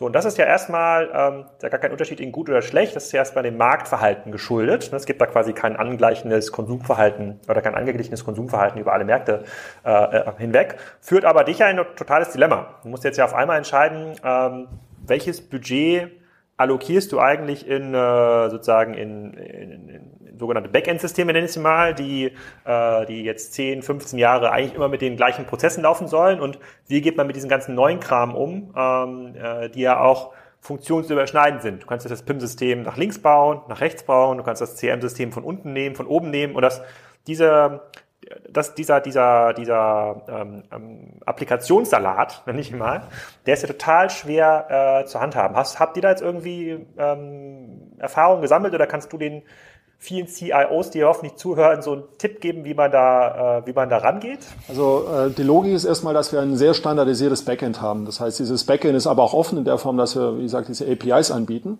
So, und das ist ja erstmal ähm, ja gar kein Unterschied in gut oder schlecht, das ist ja erstmal dem Marktverhalten geschuldet. Es gibt da quasi kein angleichendes Konsumverhalten oder kein angeglichenes Konsumverhalten über alle Märkte äh, äh, hinweg, führt aber dich ja in ein totales Dilemma. Du musst jetzt ja auf einmal entscheiden, ähm, welches Budget allokierst du eigentlich in äh, sozusagen in, in, in sogenannte Backend-Systeme, nenne ich sie mal, die, äh, die jetzt 10, 15 Jahre eigentlich immer mit den gleichen Prozessen laufen sollen. Und wie geht man mit diesem ganzen neuen Kram um, ähm, äh, die ja auch funktionsüberschneidend sind. Du kannst das PIM-System nach links bauen, nach rechts bauen, du kannst das CM-System von unten nehmen, von oben nehmen und das, diese, das, dieser, dieser, dieser ähm, ähm, Applikationssalat, [LAUGHS] nenne ich mal, der ist ja total schwer äh, zu handhaben. Hast, habt ihr da jetzt irgendwie ähm, Erfahrungen gesammelt oder kannst du den vielen CIOs, die hoffentlich zuhören, so einen Tipp geben, wie man da, äh, wie man da rangeht? Also äh, die Logik ist erstmal, dass wir ein sehr standardisiertes Backend haben. Das heißt, dieses Backend ist aber auch offen in der Form, dass wir, wie gesagt, diese APIs anbieten.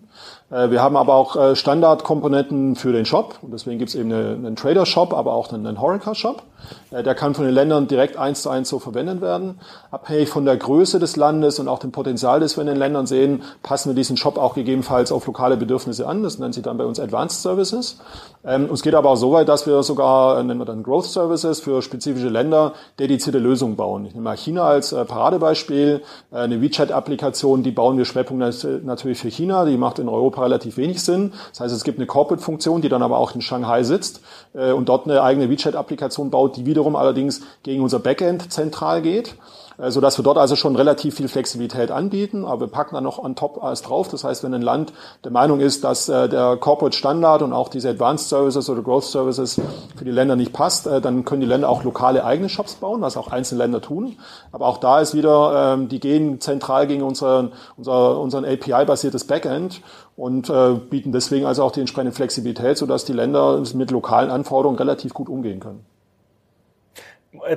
Äh, wir haben aber auch äh, Standardkomponenten für den Shop. Und deswegen gibt es eben eine, einen Trader-Shop, aber auch einen, einen Horeca-Shop. Äh, der kann von den Ländern direkt eins zu eins so verwendet werden. Abhängig von der Größe des Landes und auch dem Potenzial, das wir in den Ländern sehen, passen wir diesen Shop auch gegebenenfalls auf lokale Bedürfnisse an. Das nennt sich dann bei uns Advanced Services. Ähm, es geht aber auch so weit, dass wir sogar, äh, nennen wir dann Growth Services, für spezifische Länder dedizierte Lösungen bauen. Ich nehme mal China als äh, Paradebeispiel. Äh, eine WeChat-Applikation, die bauen wir Schwerpunkt natürlich für China. Die macht in Europa relativ wenig Sinn. Das heißt, es gibt eine Corporate-Funktion, die dann aber auch in Shanghai sitzt äh, und dort eine eigene WeChat-Applikation baut, die wiederum allerdings gegen unser Backend zentral geht. Äh, so dass wir dort also schon relativ viel Flexibilität anbieten, aber wir packen dann noch on top alles drauf. Das heißt, wenn ein Land der Meinung ist, dass äh, der Corporate Standard und auch diese Advanced Services oder Growth Services für die Länder nicht passt, äh, dann können die Länder auch lokale eigene Shops bauen, was auch einzelne Länder tun. Aber auch da ist wieder, ähm, die gehen zentral gegen unseren, unser, unseren API-basiertes Backend und bieten deswegen also auch die entsprechende Flexibilität, sodass die Länder mit lokalen Anforderungen relativ gut umgehen können.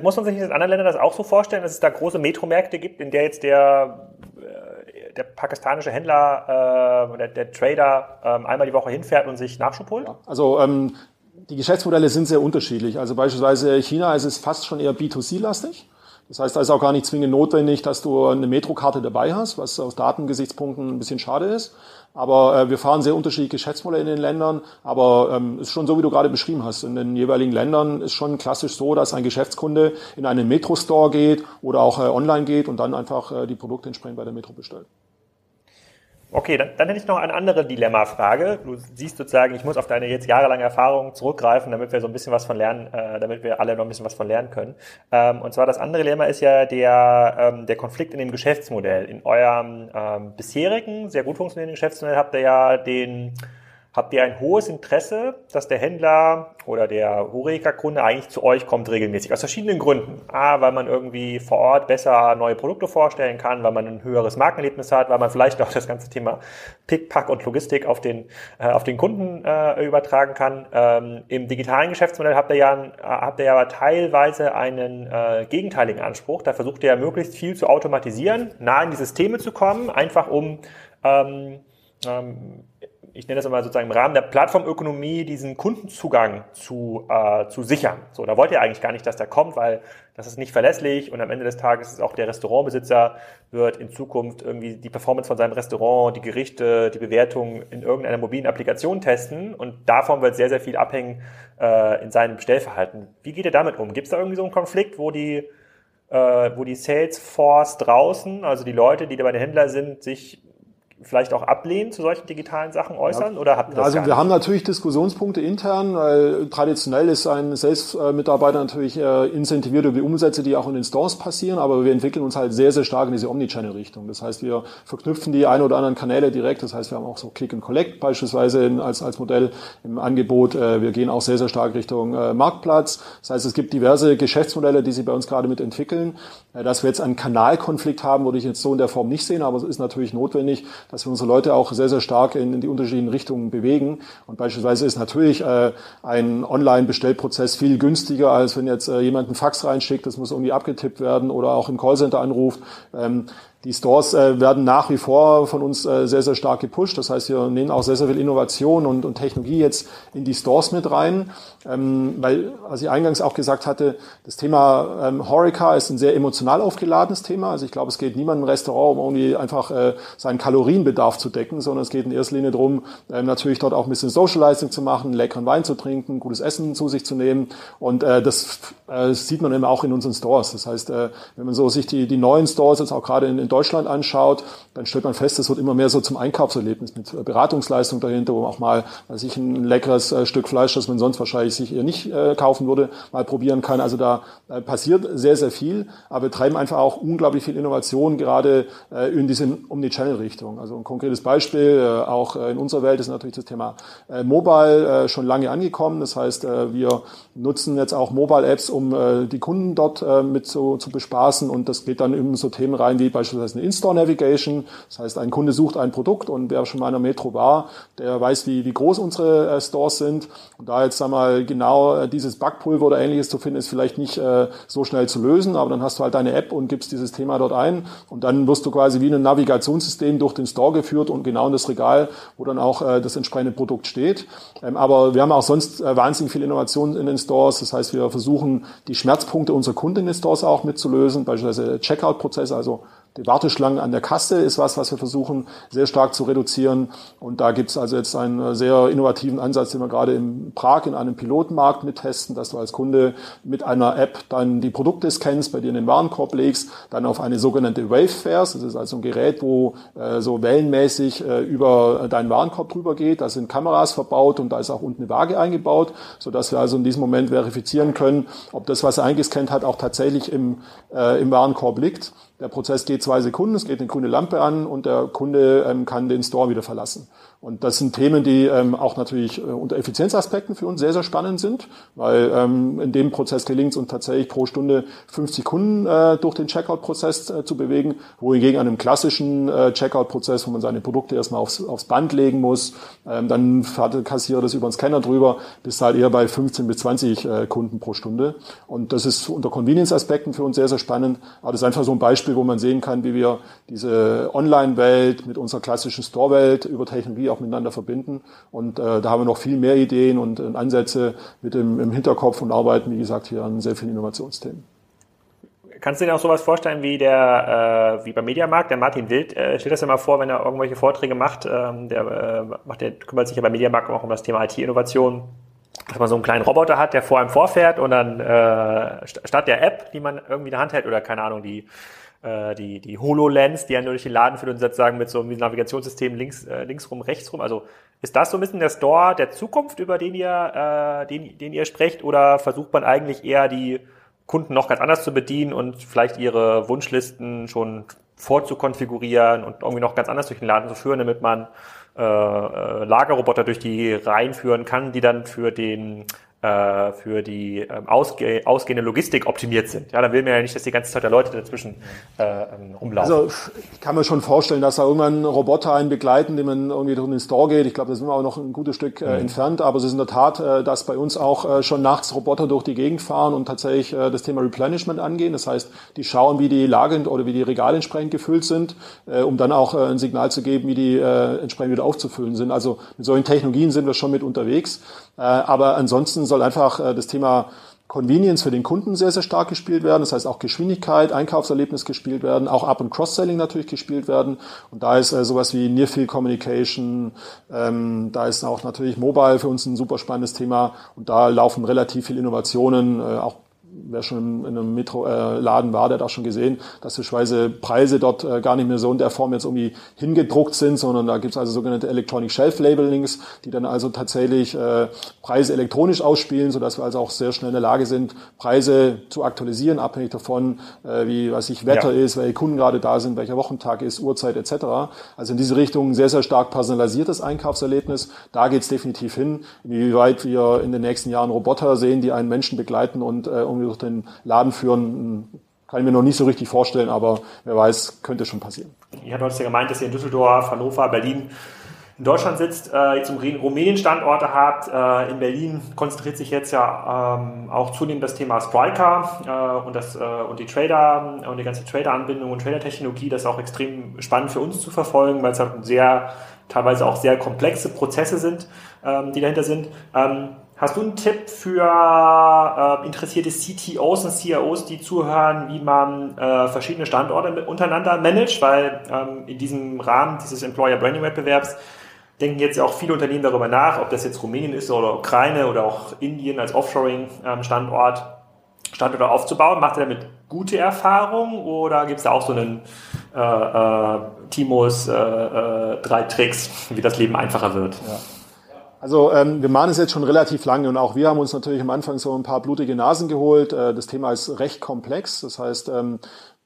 Muss man sich in anderen Ländern das auch so vorstellen, dass es da große Metromärkte gibt, in der jetzt der, äh, der pakistanische Händler äh, der Trader ähm, einmal die Woche hinfährt und sich Nachschub holt? Ja, also ähm, die Geschäftsmodelle sind sehr unterschiedlich. Also beispielsweise China ist es fast schon eher B2C-lastig. Das heißt, da ist auch gar nicht zwingend notwendig, dass du eine Metrokarte dabei hast, was aus Datengesichtspunkten ein bisschen schade ist. Aber äh, wir fahren sehr unterschiedliche Geschäftsmodelle in den Ländern. Aber ähm, ist schon so, wie du gerade beschrieben hast. In den jeweiligen Ländern ist schon klassisch so, dass ein Geschäftskunde in einen Metro-Store geht oder auch äh, online geht und dann einfach äh, die Produkte entsprechend bei der Metro bestellt. Okay, dann, dann hätte ich noch eine andere Dilemma-Frage. Du siehst sozusagen, ich muss auf deine jetzt jahrelange Erfahrung zurückgreifen, damit wir so ein bisschen was von lernen, äh, damit wir alle noch ein bisschen was von lernen können. Ähm, und zwar das andere Dilemma ist ja der, ähm, der Konflikt in dem Geschäftsmodell. In eurem ähm, bisherigen, sehr gut funktionierenden Geschäftsmodell habt ihr ja den habt ihr ein hohes Interesse, dass der Händler oder der Horeca-Kunde eigentlich zu euch kommt regelmäßig. Aus verschiedenen Gründen. A, weil man irgendwie vor Ort besser neue Produkte vorstellen kann, weil man ein höheres Markenerlebnis hat, weil man vielleicht auch das ganze Thema Pick, Pack und Logistik auf den, äh, auf den Kunden äh, übertragen kann. Ähm, Im digitalen Geschäftsmodell habt ihr ja, habt ihr ja teilweise einen äh, gegenteiligen Anspruch. Da versucht ihr ja möglichst viel zu automatisieren, nah in die Systeme zu kommen, einfach um ähm, ähm, ich nenne das immer sozusagen im Rahmen der Plattformökonomie, diesen Kundenzugang zu, äh, zu sichern. So, da wollt ihr eigentlich gar nicht, dass der kommt, weil das ist nicht verlässlich und am Ende des Tages ist auch der Restaurantbesitzer wird in Zukunft irgendwie die Performance von seinem Restaurant, die Gerichte, die Bewertung in irgendeiner mobilen Applikation testen und davon wird sehr, sehr viel abhängen äh, in seinem Bestellverhalten. Wie geht ihr damit um? Gibt es da irgendwie so einen Konflikt, wo die äh, wo die Salesforce draußen, also die Leute, die da bei den Händlern sind, sich vielleicht auch ablehnen zu solchen digitalen Sachen äußern? Ja, oder habt ihr das Also wir haben natürlich Diskussionspunkte intern, weil traditionell ist ein Sales-Mitarbeiter natürlich äh, incentiviert über die Umsätze, die auch in den Stores passieren, aber wir entwickeln uns halt sehr, sehr stark in diese Omnichannel-Richtung. Das heißt, wir verknüpfen die ein oder anderen Kanäle direkt. Das heißt, wir haben auch so Click and Collect beispielsweise als, als Modell im Angebot. Äh, wir gehen auch sehr, sehr stark Richtung äh, Marktplatz. Das heißt, es gibt diverse Geschäftsmodelle, die sie bei uns gerade mit entwickeln. Dass wir jetzt einen Kanalkonflikt haben, würde ich jetzt so in der Form nicht sehen, aber es ist natürlich notwendig, dass wir unsere Leute auch sehr, sehr stark in, in die unterschiedlichen Richtungen bewegen. Und beispielsweise ist natürlich äh, ein Online-Bestellprozess viel günstiger, als wenn jetzt äh, jemand einen Fax reinschickt, das muss irgendwie abgetippt werden oder auch im Callcenter anruft. Ähm, die Stores äh, werden nach wie vor von uns äh, sehr, sehr stark gepusht. Das heißt, wir nehmen auch sehr, sehr viel Innovation und, und Technologie jetzt in die Stores mit rein. Ähm, weil, was ich eingangs auch gesagt hatte, das Thema ähm, Horeca ist ein sehr emotional aufgeladenes Thema. Also ich glaube, es geht niemandem im Restaurant, um irgendwie einfach äh, seinen Kalorienbedarf zu decken, sondern es geht in erster Linie darum, ähm, natürlich dort auch ein bisschen Socializing zu machen, leckeren Wein zu trinken, gutes Essen zu sich zu nehmen. Und äh, das äh, sieht man eben auch in unseren Stores. Das heißt, äh, wenn man so sich die, die neuen Stores jetzt auch gerade in, in Deutschland anschaut, dann stellt man fest, es wird immer mehr so zum Einkaufserlebnis mit Beratungsleistung dahinter, wo auch mal, weiß ich, ein leckeres äh, Stück Fleisch, das man sonst wahrscheinlich sich eher nicht äh, kaufen würde, mal probieren kann. Also da äh, passiert sehr, sehr viel, aber wir treiben einfach auch unglaublich viel Innovation gerade äh, in diese Omnichannel-Richtung. Also ein konkretes Beispiel, äh, auch äh, in unserer Welt ist natürlich das Thema äh, Mobile äh, schon lange angekommen. Das heißt, äh, wir nutzen jetzt auch Mobile-Apps, um äh, die Kunden dort äh, mit so, zu bespaßen und das geht dann in so Themen rein wie beispielsweise eine In-Store Navigation. Das heißt, ein Kunde sucht ein Produkt und wer schon mal in der Metro war, der weiß, wie, wie groß unsere äh, Stores sind. Und da jetzt einmal genau äh, dieses Backpulver oder ähnliches zu finden, ist vielleicht nicht äh, so schnell zu lösen, aber dann hast du halt deine App und gibst dieses Thema dort ein und dann wirst du quasi wie ein Navigationssystem durch den Store geführt und genau in das Regal, wo dann auch äh, das entsprechende Produkt steht. Ähm, aber wir haben auch sonst äh, wahnsinnig viel Innovation in den Stores. Das heißt, wir versuchen die Schmerzpunkte unserer Kunden in den Stores auch mitzulösen, beispielsweise Checkout-Prozess, also die Warteschlangen an der Kasse ist was, was wir versuchen sehr stark zu reduzieren. Und da gibt es also jetzt einen sehr innovativen Ansatz, den wir gerade in Prag in einem Pilotenmarkt mittesten, dass du als Kunde mit einer App dann die Produkte scannst, bei dir in den Warenkorb legst, dann auf eine sogenannte Wave fährst. Das ist also ein Gerät, wo äh, so wellenmäßig äh, über deinen Warenkorb drüber geht. Da sind Kameras verbaut und da ist auch unten eine Waage eingebaut, sodass wir also in diesem Moment verifizieren können, ob das, was er eingescannt hat, auch tatsächlich im, äh, im Warenkorb liegt. Der Prozess geht zwei Sekunden, es geht eine grüne Lampe an und der Kunde ähm, kann den Store wieder verlassen. Und das sind Themen, die ähm, auch natürlich äh, unter Effizienzaspekten für uns sehr, sehr spannend sind, weil ähm, in dem Prozess gelingt es uns tatsächlich pro Stunde 50 Kunden äh, durch den Checkout-Prozess äh, zu bewegen, wohingegen an einem klassischen äh, Checkout-Prozess, wo man seine Produkte erstmal aufs, aufs Band legen muss, ähm, dann fährt der Kassierer das über den Scanner drüber, bis halt eher bei 15 bis 20 äh, Kunden pro Stunde. Und das ist unter Convenience-Aspekten für uns sehr, sehr spannend. Aber das ist einfach so ein Beispiel, wo man sehen kann, wie wir diese Online-Welt mit unserer klassischen Store-Welt über Technologie auch miteinander verbinden. Und äh, da haben wir noch viel mehr Ideen und, und Ansätze mit dem, im Hinterkopf und arbeiten, wie gesagt, hier an sehr vielen Innovationsthemen. Kannst du dir auch sowas vorstellen wie der äh, wie beim Mediamarkt? Der Martin Wild äh, stellt das ja mal vor, wenn er irgendwelche Vorträge macht. Ähm, der äh, macht, der kümmert sich ja beim Mediamarkt auch um das Thema IT-Innovation, dass man so einen kleinen Roboter hat, der vor einem vorfährt und dann äh, statt der App, die man irgendwie in der Hand hält oder keine Ahnung die äh, die, die HoloLens, die ja nur durch den Laden führt und sozusagen mit so einem Navigationssystem links, äh, links rum, rechts rum. Also ist das so ein bisschen der Store der Zukunft, über den ihr, äh, den, den ihr sprecht, oder versucht man eigentlich eher die Kunden noch ganz anders zu bedienen und vielleicht ihre Wunschlisten schon vorzukonfigurieren und irgendwie noch ganz anders durch den Laden zu führen, damit man äh, äh Lagerroboter durch die Reihen führen kann, die dann für den äh, für die ähm, ausge ausgehende Logistik optimiert sind. Ja, dann will man ja nicht, dass die ganze Zeit da Leute dazwischen äh, ähm, rumlaufen. Also ich kann mir schon vorstellen, dass da irgendwann Roboter einen begleiten, dem man irgendwie durch den Store geht. Ich glaube, da sind wir auch noch ein gutes Stück äh, mhm. entfernt, aber es ist in der Tat, äh, dass bei uns auch äh, schon nachts Roboter durch die Gegend fahren und tatsächlich äh, das Thema Replenishment angehen. Das heißt, die schauen, wie die Lage oder wie die Regale entsprechend gefüllt sind, äh, um dann auch äh, ein Signal zu geben, wie die äh, entsprechend wieder aufzufüllen sind. Also mit solchen Technologien sind wir schon mit unterwegs. Äh, aber ansonsten soll einfach äh, das Thema Convenience für den Kunden sehr, sehr stark gespielt werden. Das heißt auch Geschwindigkeit, Einkaufserlebnis gespielt werden, auch Up- und Cross-Selling natürlich gespielt werden. Und da ist äh, sowas wie Near-Field Communication, ähm, da ist auch natürlich Mobile für uns ein super spannendes Thema. Und da laufen relativ viele Innovationen, äh, auch wer schon in einem Metro-Laden äh, war, der hat auch schon gesehen, dass beispielsweise Preise dort äh, gar nicht mehr so in der Form jetzt irgendwie hingedruckt sind, sondern da gibt es also sogenannte Electronic Shelf Labelings, die dann also tatsächlich äh, Preise elektronisch ausspielen, sodass wir also auch sehr schnell in der Lage sind, Preise zu aktualisieren, abhängig davon, äh, wie was ich Wetter ja. ist, welche Kunden gerade da sind, welcher Wochentag ist, Uhrzeit etc. Also in diese Richtung sehr, sehr stark personalisiertes Einkaufserlebnis. Da geht es definitiv hin, inwieweit wir in den nächsten Jahren Roboter sehen, die einen Menschen begleiten und äh, irgendwie durch den Laden führen, kann ich mir noch nicht so richtig vorstellen, aber wer weiß, könnte schon passieren. Ich hatte heute ja gemeint, dass ihr in Düsseldorf, Hannover, Berlin in Deutschland sitzt, äh, jetzt Rumänien-Standorte habt. Äh, in Berlin konzentriert sich jetzt ja ähm, auch zunehmend das Thema Spriker äh, und, das, äh, und die Trader und die ganze Trader-Anbindung und Trader-Technologie. Das ist auch extrem spannend für uns zu verfolgen, weil es halt sehr, teilweise auch sehr komplexe Prozesse sind, ähm, die dahinter sind. Ähm, Hast du einen Tipp für äh, interessierte CTOs und CIOs, die zuhören, wie man äh, verschiedene Standorte untereinander managt? Weil ähm, in diesem Rahmen dieses Employer Branding Wettbewerbs denken jetzt auch viele Unternehmen darüber nach, ob das jetzt Rumänien ist oder Ukraine oder auch Indien als Offshoring-Standort ähm, Standort aufzubauen. Macht ihr damit gute Erfahrungen oder gibt es da auch so einen äh, äh, Timos äh, äh, drei Tricks, [LAUGHS] wie das Leben einfacher wird? Ja. Also ähm, wir machen es jetzt schon relativ lange und auch wir haben uns natürlich am Anfang so ein paar blutige Nasen geholt. Äh, das Thema ist recht komplex. Das heißt, ähm,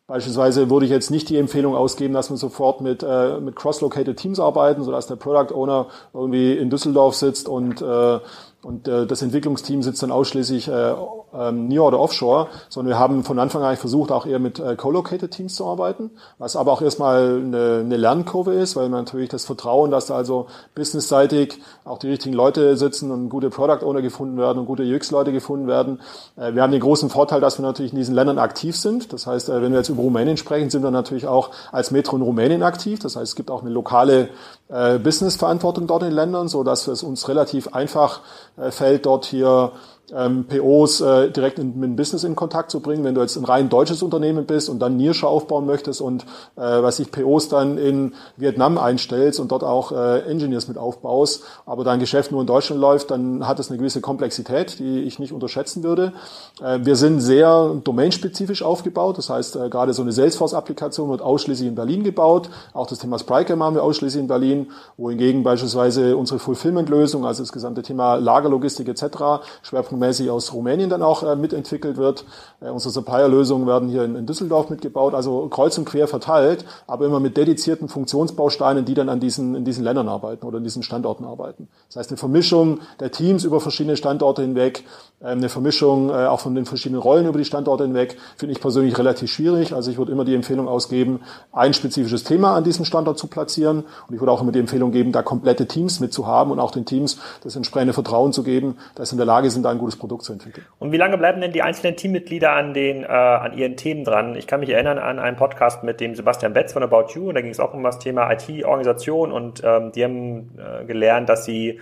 Beispielsweise würde ich jetzt nicht die Empfehlung ausgeben, dass wir sofort mit, äh, mit cross-located Teams arbeiten, sodass der Product Owner irgendwie in Düsseldorf sitzt und äh, und äh, das Entwicklungsteam sitzt dann ausschließlich äh, ähm, near oder offshore, sondern wir haben von Anfang an versucht, auch eher mit äh, co-located Teams zu arbeiten, was aber auch erstmal eine, eine Lernkurve ist, weil man natürlich das Vertrauen, dass da also businessseitig auch die richtigen Leute sitzen und gute Product Owner gefunden werden und gute UX-Leute gefunden werden. Äh, wir haben den großen Vorteil, dass wir natürlich in diesen Ländern aktiv sind. Das heißt, äh, wenn wir jetzt über Rumänien sprechen, sind wir natürlich auch als Metro in Rumänien aktiv. Das heißt, es gibt auch eine lokale äh, Business-Verantwortung dort in den Ländern, so dass es uns relativ einfach äh, fällt, dort hier ähm, POs äh, direkt in, mit dem Business in Kontakt zu bringen. Wenn du jetzt ein rein deutsches Unternehmen bist und dann Nische aufbauen möchtest und äh, was ich POs dann in Vietnam einstellst und dort auch äh, Engineers mit aufbaust, aber dein Geschäft nur in Deutschland läuft, dann hat es eine gewisse Komplexität, die ich nicht unterschätzen würde. Äh, wir sind sehr domainspezifisch aufgebaut, das heißt äh, gerade so eine Salesforce-Applikation wird ausschließlich in Berlin gebaut. Auch das Thema Spryker machen wir ausschließlich in Berlin, wohingegen beispielsweise unsere Fulfillment-Lösung, also das gesamte Thema Lagerlogistik etc. Schwerpunkt schwerpunktmäßig aus Rumänien dann auch äh, mitentwickelt wird. Äh, unsere Supplier-Lösungen werden hier in, in, Düsseldorf mitgebaut, also kreuz und quer verteilt, aber immer mit dedizierten Funktionsbausteinen, die dann an diesen, in diesen Ländern arbeiten oder in diesen Standorten arbeiten. Das heißt, eine Vermischung der Teams über verschiedene Standorte hinweg, äh, eine Vermischung äh, auch von den verschiedenen Rollen über die Standorte hinweg, finde ich persönlich relativ schwierig. Also ich würde immer die Empfehlung ausgeben, ein spezifisches Thema an diesem Standort zu platzieren. Und ich würde auch immer die Empfehlung geben, da komplette Teams mitzuhaben und auch den Teams das entsprechende Vertrauen zu geben, dass sie in der Lage sind, da ein gutes Produkt zu entwickeln. Und wie lange bleiben denn die einzelnen Teammitglieder an den äh, an ihren Themen dran? Ich kann mich erinnern an einen Podcast mit dem Sebastian Betz von About You und da ging es auch um das Thema IT-Organisation und ähm, die haben äh, gelernt, dass sie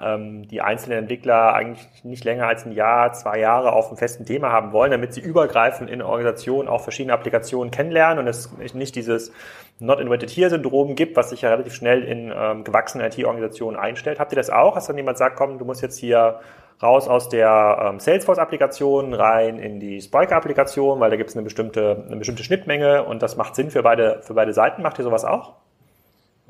ähm, die einzelnen Entwickler eigentlich nicht länger als ein Jahr, zwei Jahre auf einem festen Thema haben wollen, damit sie übergreifend in der Organisation auch verschiedene Applikationen kennenlernen und es nicht dieses Not Invented Here Syndrom gibt, was sich ja relativ schnell in ähm, gewachsenen IT-Organisationen einstellt. Habt ihr das auch, dass dann jemand sagt, komm, du musst jetzt hier raus aus der ähm, Salesforce-Applikation rein in die Spike-Applikation, weil da gibt es eine bestimmte, eine bestimmte Schnittmenge und das macht Sinn für beide, für beide Seiten. Macht ihr sowas auch?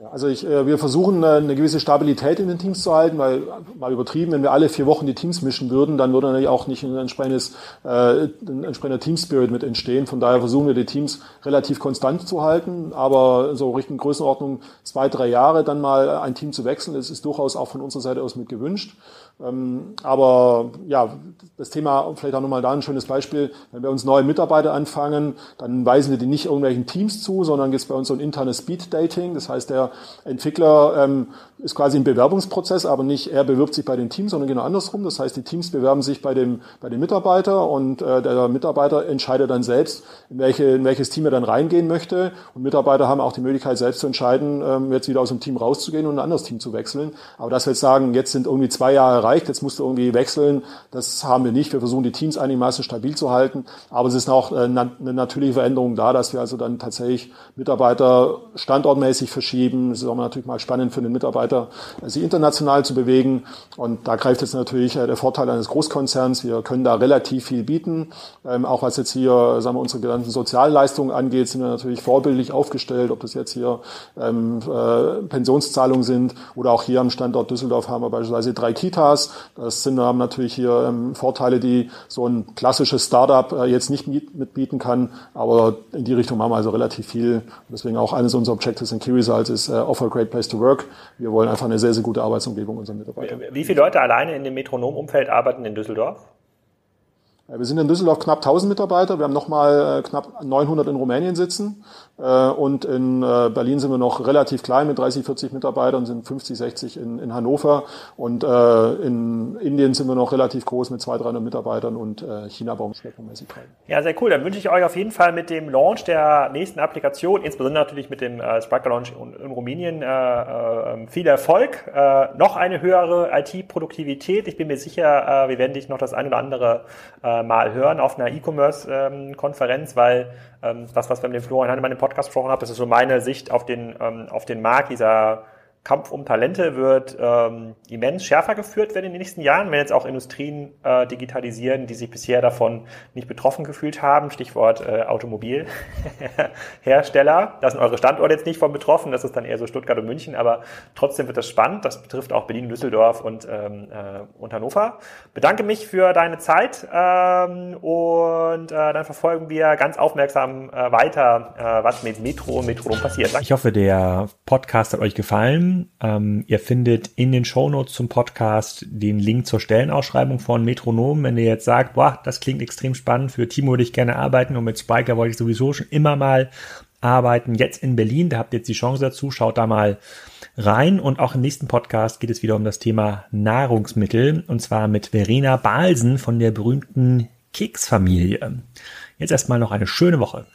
Ja, also ich, äh, wir versuchen äh, eine gewisse Stabilität in den Teams zu halten, weil mal übertrieben, wenn wir alle vier Wochen die Teams mischen würden, dann würde natürlich auch nicht ein entsprechendes äh, ein entsprechender Team-Spirit mit entstehen. Von daher versuchen wir die Teams relativ konstant zu halten, aber so Richtung Größenordnung zwei, drei Jahre dann mal ein Team zu wechseln, das ist durchaus auch von unserer Seite aus mit gewünscht. Ähm, aber ja, das Thema, vielleicht auch nochmal da ein schönes Beispiel, wenn wir uns neue Mitarbeiter anfangen, dann weisen wir die nicht irgendwelchen Teams zu, sondern gibt es bei uns so ein internes Speed-Dating. Das heißt, der Entwickler ähm, ist quasi im Bewerbungsprozess, aber nicht er bewirbt sich bei den Teams, sondern genau andersrum. Das heißt, die Teams bewerben sich bei dem, bei dem Mitarbeiter und äh, der Mitarbeiter entscheidet dann selbst, in, welche, in welches Team er dann reingehen möchte. Und Mitarbeiter haben auch die Möglichkeit, selbst zu entscheiden, ähm, jetzt wieder aus dem Team rauszugehen und ein anderes Team zu wechseln. Aber dass wir jetzt sagen, jetzt sind irgendwie zwei Jahre erreicht, jetzt musst du irgendwie wechseln, das haben wir nicht. Wir versuchen die Teams einigermaßen stabil zu halten. Aber es ist auch äh, eine natürliche Veränderung da, dass wir also dann tatsächlich Mitarbeiter standortmäßig verschieben. Es ist auch natürlich mal spannend für den Mitarbeiter, sie international zu bewegen. Und da greift jetzt natürlich äh, der Vorteil eines Großkonzerns. Wir können da relativ viel bieten. Ähm, auch was jetzt hier, sagen wir, unsere genannten Sozialleistungen angeht, sind wir natürlich vorbildlich aufgestellt, ob das jetzt hier ähm, äh, Pensionszahlungen sind oder auch hier am Standort Düsseldorf haben wir beispielsweise drei Kitas. Das sind, wir haben natürlich hier ähm, Vorteile, die so ein klassisches Startup äh, jetzt nicht mitbieten kann. Aber in die Richtung machen wir also relativ viel. Deswegen auch eines unserer Objectives in Key Results ist äh, Offer a Great Place to Work. Wir wollen wollen einfach eine sehr, sehr gute Arbeitsumgebung unseren Mitarbeitern. Wie viele Leute alleine in dem Metronom-Umfeld arbeiten in Düsseldorf? Wir sind in Düsseldorf knapp 1000 Mitarbeiter. Wir haben nochmal knapp 900 in Rumänien sitzen. Und in Berlin sind wir noch relativ klein mit 30, 40 Mitarbeitern, sind 50, 60 in, in Hannover. Und in Indien sind wir noch relativ groß mit 200, 300 Mitarbeitern und China bauen schwerpunktmäßig rein. Ja, sehr cool. Dann wünsche ich euch auf jeden Fall mit dem Launch der nächsten Applikation, insbesondere natürlich mit dem äh, Spriker Launch in, in Rumänien, äh, äh, viel Erfolg. Äh, noch eine höhere IT-Produktivität. Ich bin mir sicher, äh, wir werden dich noch das ein oder andere äh, Mal hören auf einer E-Commerce-Konferenz, weil ähm, das, was wir mit dem Florian in meinem Podcast gesprochen haben, das ist so meine Sicht auf den, ähm, auf den Markt dieser Kampf um Talente wird ähm, immens schärfer geführt werden in den nächsten Jahren, wenn jetzt auch Industrien äh, digitalisieren, die sich bisher davon nicht betroffen gefühlt haben. Stichwort äh, Automobilhersteller. Da sind eure Standorte jetzt nicht von betroffen, das ist dann eher so Stuttgart und München, aber trotzdem wird das spannend. Das betrifft auch Berlin, Düsseldorf und, ähm, äh, und Hannover. Bedanke mich für deine Zeit ähm, und äh, dann verfolgen wir ganz aufmerksam äh, weiter, äh, was mit Metro und Metrodom passiert. Ich hoffe, der Podcast hat euch gefallen. Ähm, ihr findet in den Shownotes zum Podcast den Link zur Stellenausschreibung von Metronom. Wenn ihr jetzt sagt, boah, das klingt extrem spannend, für Timo würde ich gerne arbeiten und mit Spiker wollte ich sowieso schon immer mal arbeiten. Jetzt in Berlin, da habt ihr jetzt die Chance dazu, schaut da mal rein. Und auch im nächsten Podcast geht es wieder um das Thema Nahrungsmittel und zwar mit Verena Balsen von der berühmten Keksfamilie. Jetzt erstmal noch eine schöne Woche.